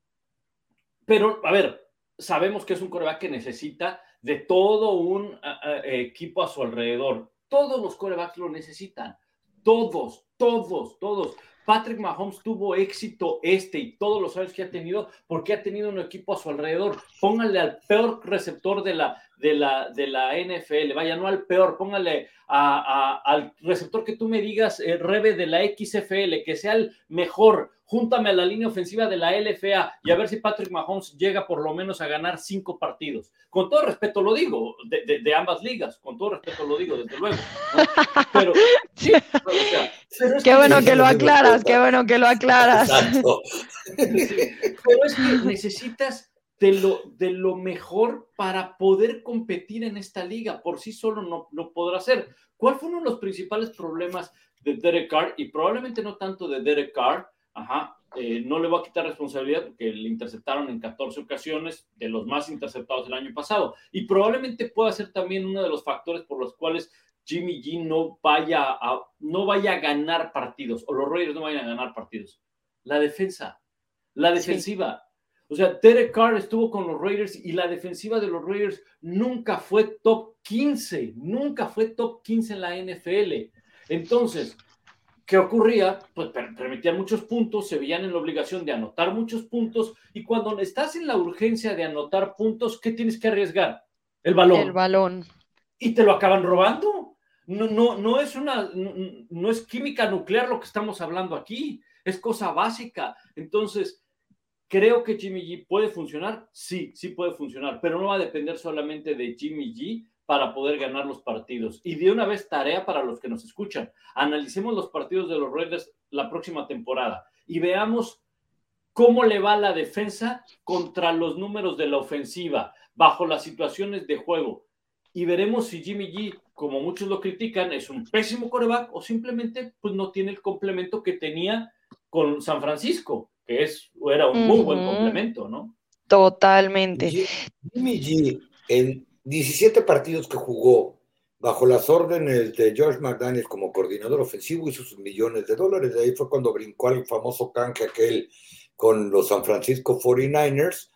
pero a ver, sabemos que es un coreback que necesita de todo un equipo a su alrededor. Todos los corebacks lo necesitan. Todos, todos, todos. Patrick Mahomes tuvo éxito este y todos los años que ha tenido porque ha tenido un equipo a su alrededor. Póngale al peor receptor de la, de la, de la NFL, vaya, no al peor, póngale al receptor que tú me digas, eh, Rebe de la XFL, que sea el mejor, júntame a la línea ofensiva de la LFA y a ver si Patrick Mahomes llega por lo menos a ganar cinco partidos. Con todo respeto lo digo, de, ambas ligas, con todo respeto lo digo, desde luego. Pero, sí, qué bueno que, lo aclaras, qué bueno que lo aclaras. pero es que necesitas de lo, de lo mejor para poder competir en esta liga. Por sí solo no lo podrá hacer. ¿Cuál fue uno de los principales problemas de Derek Carr? Y probablemente no tanto de Derek Carr, ajá, eh, no le voy a quitar responsabilidad porque le interceptaron en 14 ocasiones, de los más interceptados del año pasado. Y probablemente pueda ser también uno de los factores por los cuales Jimmy G no vaya a, no vaya a ganar partidos o los Raiders no vayan a ganar partidos. La defensa, la defensiva. O sea, Derek Carr estuvo con los Raiders y la defensiva de los Raiders nunca fue top 15, nunca fue top 15 en la NFL. Entonces, ¿qué ocurría? Pues permitían muchos puntos, se veían en la obligación de anotar muchos puntos y cuando estás en la urgencia de anotar puntos, ¿qué tienes que arriesgar? El balón. El balón. Y te lo acaban robando. No, no, no es una, no es química nuclear lo que estamos hablando aquí, es cosa básica. Entonces, ¿Creo que Jimmy G puede funcionar? Sí, sí puede funcionar, pero no va a depender solamente de Jimmy G para poder ganar los partidos. Y de una vez tarea para los que nos escuchan. Analicemos los partidos de los Raiders la próxima temporada y veamos cómo le va la defensa contra los números de la ofensiva, bajo las situaciones de juego. Y veremos si Jimmy G, como muchos lo critican, es un pésimo coreback o simplemente pues, no tiene el complemento que tenía con San Francisco que es, era un muy buen complemento, ¿no? Totalmente. Jimmy G, en 17 partidos que jugó bajo las órdenes de George McDaniel como coordinador ofensivo, hizo sus millones de dólares. De ahí fue cuando brincó al famoso canje aquel con los San Francisco 49ers,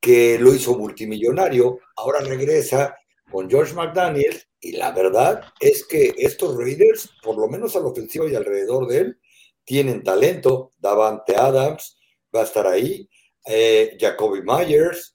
que lo hizo multimillonario. Ahora regresa con George McDaniel y la verdad es que estos Raiders, por lo menos a la ofensiva y alrededor de él, tienen talento. Davante Adams va a estar ahí, eh, Jacoby Myers,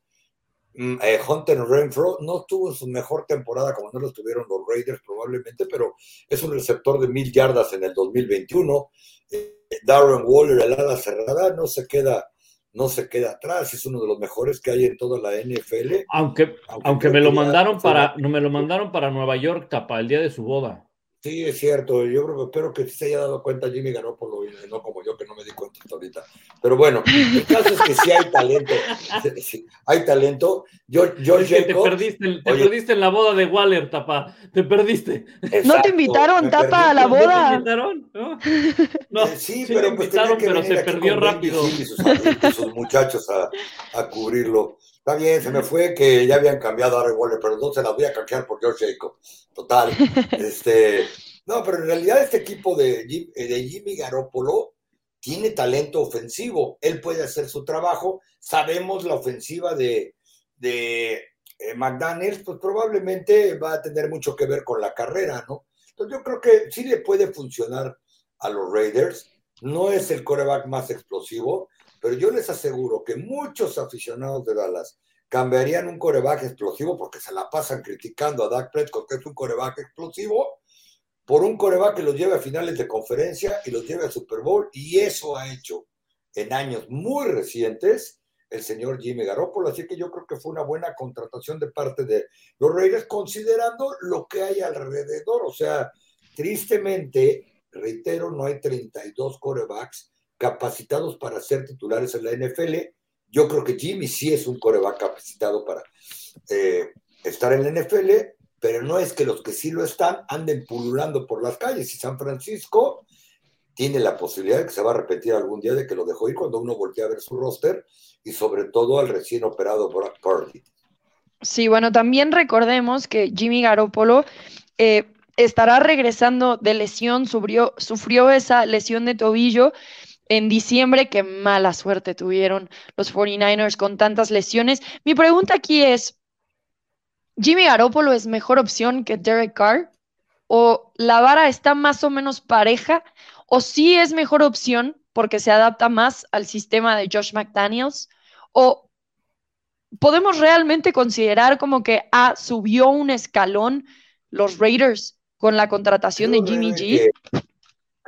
eh, Hunter Renfro no tuvo su mejor temporada como no lo tuvieron los Raiders probablemente, pero es un receptor de mil yardas en el 2021. Eh, Darren Waller, el ala cerrada, no se queda no se queda atrás, es uno de los mejores que hay en toda la NFL. Aunque, aunque, me lo mandaron para, no me lo mandaron para Nueva York, tapa, el día de su boda. Sí, es cierto. Yo creo, espero que se haya dado cuenta Jimmy Garoppolo y no como yo que no me di cuenta hasta ahorita. Pero bueno, el caso es que sí hay talento. hay talento. Yo, yo te, perdiste, te perdiste en la boda de Waller, Tapa. Te perdiste. no te invitaron, Tapa, a la boda. ¿No te invitaron? No, eh, sí, pero, pues invitaron, pero se perdió rápido. Y sus, muchachos a, a cubrirlo. Está bien, se me fue que ya habían cambiado a Waller, pero no se las voy a cambiar por George Jacob. Total. este, no, pero en realidad este equipo de, de Jimmy Garoppolo tiene talento ofensivo. Él puede hacer su trabajo. Sabemos la ofensiva de, de eh, McDaniels, pues probablemente va a tener mucho que ver con la carrera, ¿no? Entonces yo creo que sí le puede funcionar a los Raiders. No es el coreback más explosivo, pero yo les aseguro que muchos aficionados de Dallas cambiarían un coreback explosivo porque se la pasan criticando a Dak Prescott, que es un coreback explosivo, por un coreback que los lleve a finales de conferencia y los lleve a Super Bowl. Y eso ha hecho en años muy recientes el señor Jimmy Garoppolo. Así que yo creo que fue una buena contratación de parte de los Raiders, considerando lo que hay alrededor. O sea, tristemente, reitero, no hay 32 corebacks capacitados para ser titulares en la NFL. Yo creo que Jimmy sí es un coreback capacitado para eh, estar en la NFL, pero no es que los que sí lo están anden pululando por las calles. Y San Francisco tiene la posibilidad de que se va a repetir algún día de que lo dejó ir cuando uno voltea a ver su roster y sobre todo al recién operado Brock Purdy. Sí, bueno, también recordemos que Jimmy Garoppolo eh, estará regresando de lesión, sufrió, sufrió esa lesión de tobillo en diciembre, qué mala suerte tuvieron los 49ers con tantas lesiones. Mi pregunta aquí es, ¿Jimmy Garoppolo es mejor opción que Derek Carr? ¿O la vara está más o menos pareja? ¿O sí es mejor opción porque se adapta más al sistema de Josh McDaniels? ¿O podemos realmente considerar como que ah, subió un escalón los Raiders con la contratación de Jimmy G?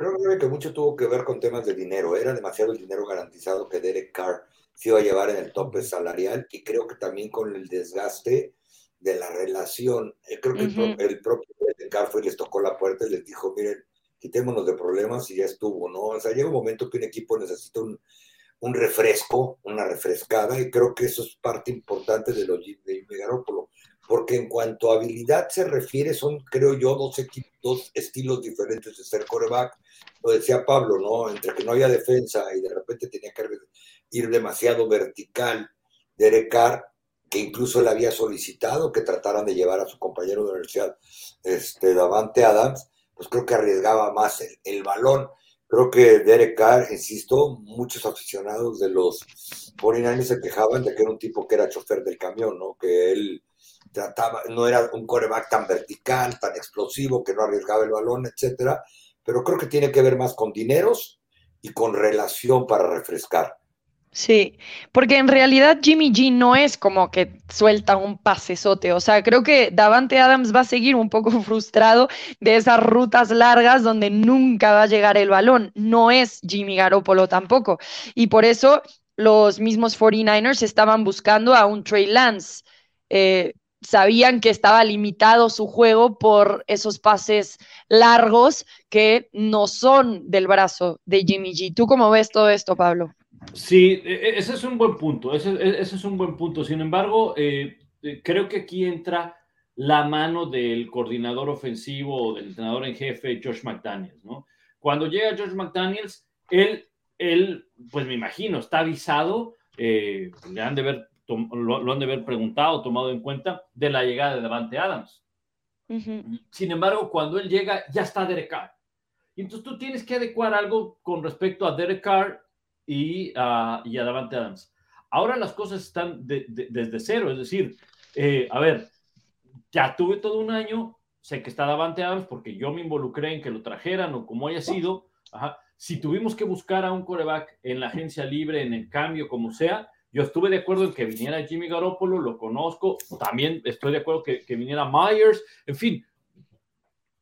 Creo que mucho tuvo que ver con temas de dinero. Era demasiado el dinero garantizado que Derek Carr se iba a llevar en el tope salarial y creo que también con el desgaste de la relación. Eh, creo que el, propio Derek Carr fue y les tocó la puerta y les dijo, miren, quitémonos de problemas y ya estuvo, ¿no? O sea, llega un momento que un equipo necesita un, un refresco, una refrescada, y creo que eso es parte importante de, los, de Garoppolo porque en cuanto a habilidad se refiere, son, creo yo, dos, dos estilos diferentes de ser coreback. Lo decía Pablo, ¿no? Entre que no había defensa y de repente tenía que ir demasiado vertical, Derek Carr, que incluso él había solicitado que trataran de llevar a su compañero de universidad, este, Davante Adams, pues creo que arriesgaba más el, el balón. Creo que Derek Carr, insisto, muchos aficionados de los 49 se quejaban de que era un tipo que era chofer del camión, ¿no? Que él trataba, no era un coreback tan vertical, tan explosivo, que no arriesgaba el balón, etcétera, pero creo que tiene que ver más con dineros y con relación para refrescar. Sí, porque en realidad Jimmy G no es como que suelta un pasesote, o sea, creo que Davante Adams va a seguir un poco frustrado de esas rutas largas donde nunca va a llegar el balón, no es Jimmy Garoppolo tampoco, y por eso los mismos 49ers estaban buscando a un Trey Lance. Eh, sabían que estaba limitado su juego por esos pases largos que no son del brazo de Jimmy G. ¿Tú cómo ves todo esto, Pablo? Sí, e, e, ese es un buen punto, ese, e, es un buen punto. Sin embargo, eh, eh, creo que aquí entra la mano del coordinador ofensivo del entrenador en jefe, Josh McDaniels. Cuando llega Josh McDaniels, él, él pues me imagino, está avisado, eh, le han de ver lo, han de haber preguntado, tomado en cuenta de la llegada de Davante Adams. Sin embargo, cuando él llega, ya está Derek Carr. Y entonces tú tienes que adecuar algo con respecto a Derek Carr y, a Davante Adams. Ahora las cosas están desde cero, es decir, eh, a ver, ya tuve todo un año, sé que está Davante Adams porque yo me involucré en que lo trajeran o como haya sido. Si tuvimos que buscar a un coreback en la agencia libre, en el cambio, como sea, yo estuve de acuerdo en que viniera Jimmy Garoppolo, lo conozco. También estoy de acuerdo que, que viniera Myers. En fin,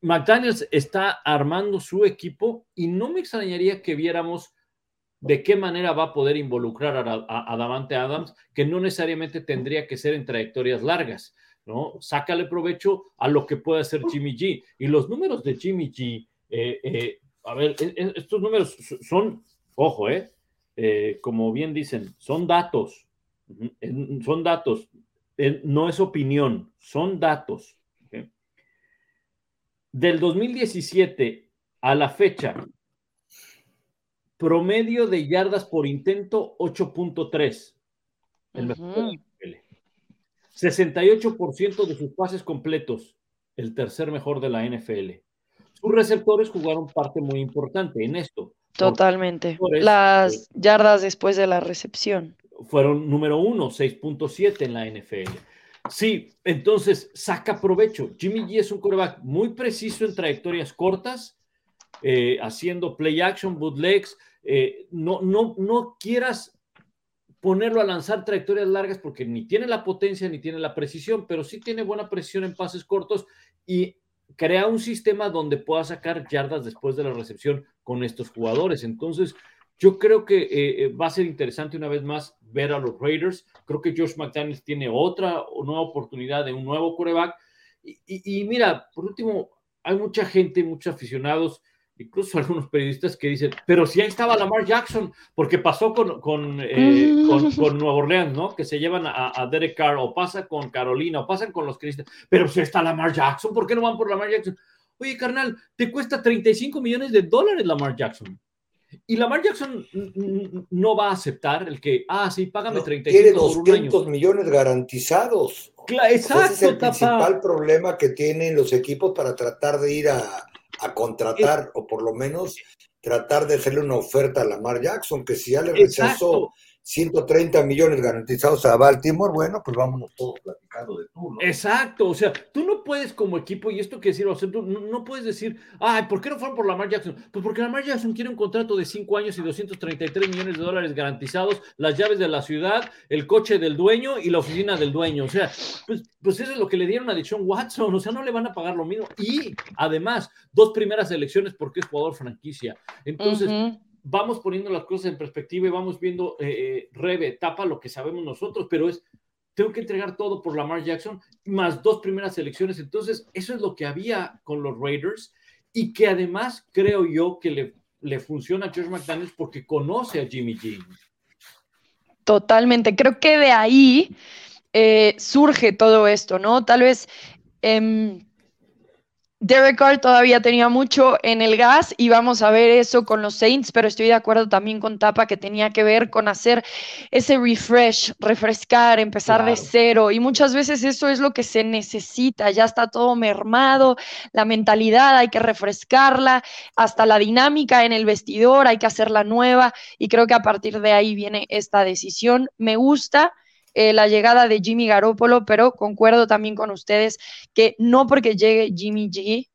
McDaniels está armando su equipo y no me extrañaría que viéramos de qué manera va a poder involucrar a, Davante Adams, que no necesariamente tendría que ser en trayectorias largas, ¿no? Sácale provecho a lo que puede hacer Jimmy G. Y los números de Jimmy G, eh, eh, a ver, e, e, estos números son, ojo, ¿eh? Eh, como bien dicen, son datos, son datos, no es opinión, son datos. Del 2017 a la fecha, promedio de yardas por intento 8.3. El mejor 68% de sus pases completos, el tercer mejor de la NFL. Sus receptores jugaron parte muy importante en esto. Totalmente. Las eh, yardas después de la recepción. Fueron número uno, 6.7 en la NFL. Sí, entonces saca provecho. Jimmy G es un coreback muy preciso en trayectorias cortas, eh, haciendo play action, bootlegs. Eh, no, no, no quieras ponerlo a lanzar trayectorias largas porque ni tiene la potencia ni tiene la precisión, pero sí tiene buena precisión en pases cortos y crea un sistema donde pueda sacar yardas después de la recepción con estos jugadores. Entonces, yo creo que eh, eh, va a ser interesante una vez más ver a los Raiders. Creo que Josh McDaniels tiene otra nueva oportunidad de un nuevo coreback. Y, mira, por último, hay mucha gente, muchos aficionados, incluso algunos periodistas que dicen, pero si ahí estaba Lamar Jackson, porque pasó con, con, eh, Nueva Orleans, ¿no? Que se llevan a, a, Derek Carr, o pasa con Carolina, o pasan con los Cristas, pero si está Lamar Jackson, ¿por qué no van por Lamar Jackson? Oye, carnal, te cuesta 35 millones de dólares Lamar Jackson. Y Lamar Jackson no va a aceptar el que, ah, sí, págame 35 Tiene 200 millones garantizados. exacto, Ese es el principal problema que tienen los equipos para tratar de ir a, contratar, o por lo menos tratar de hacerle una oferta a Lamar Jackson, que si ya le rechazó 130 millones garantizados a Baltimore, bueno, pues vámonos todos platicando de tú, ¿no? Exacto, o sea, tú no puedes como equipo, y esto que decir, o sea, tú no, puedes decir, ay, ¿por qué no fueron por Lamar Jackson? Pues porque Lamar Jackson quiere un contrato de 5 años y 233 millones de dólares garantizados, las llaves de la ciudad, el coche del dueño y la oficina del dueño, o sea, pues, pues eso es lo que le dieron a Deshaun Watson, o sea, no le van a pagar lo mismo, y además, dos primeras elecciones porque es jugador franquicia, entonces vamos poniendo las cosas en perspectiva y vamos viendo, eh, eh, Rebe, tapa lo que sabemos nosotros, pero es, tengo que entregar todo por Lamar Jackson, más dos primeras elecciones. Entonces, eso es lo que había con los Raiders y que además creo yo que le, le funciona a George McDaniels porque conoce a Jimmy G. Totalmente, creo que de ahí eh, surge todo esto, ¿no? Tal vez... Em, Derek Carr todavía tenía mucho en el gas y vamos a ver eso con los Saints, pero estoy de acuerdo también con Tapa que tenía que ver con hacer ese refresh, refrescar, empezar de cero y muchas veces eso es lo que se necesita, ya está todo mermado, la mentalidad hay que refrescarla, hasta la dinámica en el vestidor hay que hacerla nueva y creo que a partir de ahí viene esta decisión. Me gusta eh, la llegada de Jimmy Garoppolo, pero concuerdo también con ustedes que no porque llegue Jimmy G,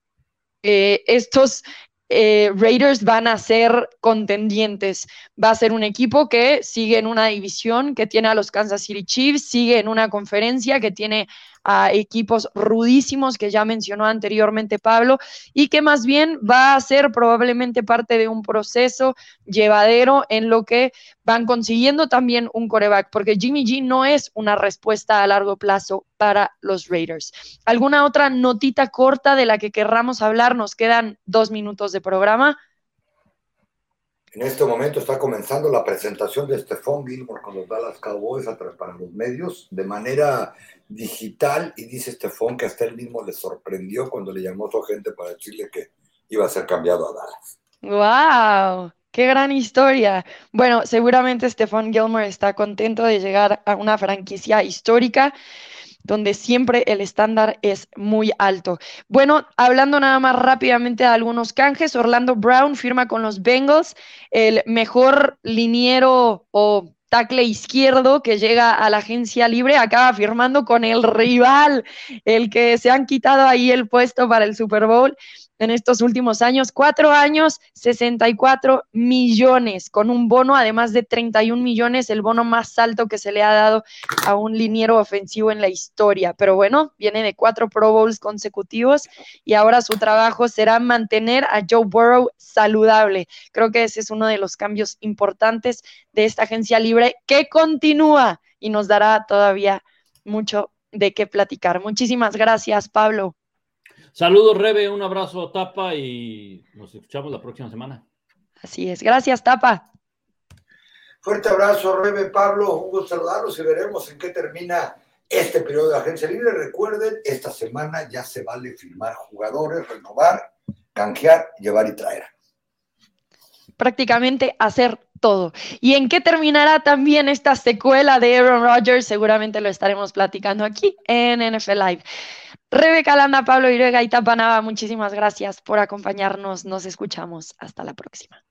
eh, estos eh, Raiders van a ser contendientes. Va a ser un equipo que sigue en una división, que tiene a los Kansas City Chiefs, sigue en una conferencia que tiene a equipos rudísimos que ya mencionó anteriormente Pablo y que más bien va a ser probablemente parte de un proceso llevadero en lo que van consiguiendo también un coreback, porque Jimmy G no es una respuesta a largo plazo para los Raiders. ¿Alguna otra notita corta de la que querramos hablar? Nos quedan dos minutos de programa. En este momento está comenzando la presentación de Stephon Gilmore con los Dallas Cowboys para los medios de manera digital y dice Stephon que hasta él mismo le sorprendió cuando le llamó a su agente para decirle que iba a ser cambiado a Dallas. ¡Wow! ¡Qué gran historia! Bueno, seguramente Stephon Gilmore está contento de llegar a una franquicia histórica donde siempre el estándar es muy alto. Bueno, hablando nada más rápidamente de algunos canjes, Orlando Brown firma con los Bengals, el mejor liniero o tackle izquierdo que llega a la agencia libre, acaba firmando con el rival, el que se han quitado ahí el puesto para el Super Bowl en estos últimos años. Cuatro años, 64 millones, con un bono además de 31 millones, el bono más alto que se le ha dado a un liniero ofensivo en la historia. Pero bueno, viene de cuatro Pro Bowls consecutivos y ahora su trabajo será mantener a Joe Burrow saludable. Creo que ese es uno de los cambios importantes de esta agencia libre que continúa y nos dará todavía mucho de qué platicar. Muchísimas gracias, Pablo. Saludos, Rebe, un abrazo, Tapa, y nos escuchamos la próxima semana. Así es, gracias, Tapa. Fuerte abrazo, Rebe, Pablo, un gusto saludarlos y veremos en qué termina este periodo de agencia libre. Recuerden, esta semana ya se vale firmar jugadores, renovar, canjear, llevar y traer. Prácticamente hacer todo. ¿Y en qué terminará también esta secuela de Aaron Rodgers? Seguramente lo estaremos platicando aquí en NFL Live. Rebeca Landa, Pablo Irega y Tapanaba, muchísimas gracias por acompañarnos. Nos escuchamos. Hasta la próxima.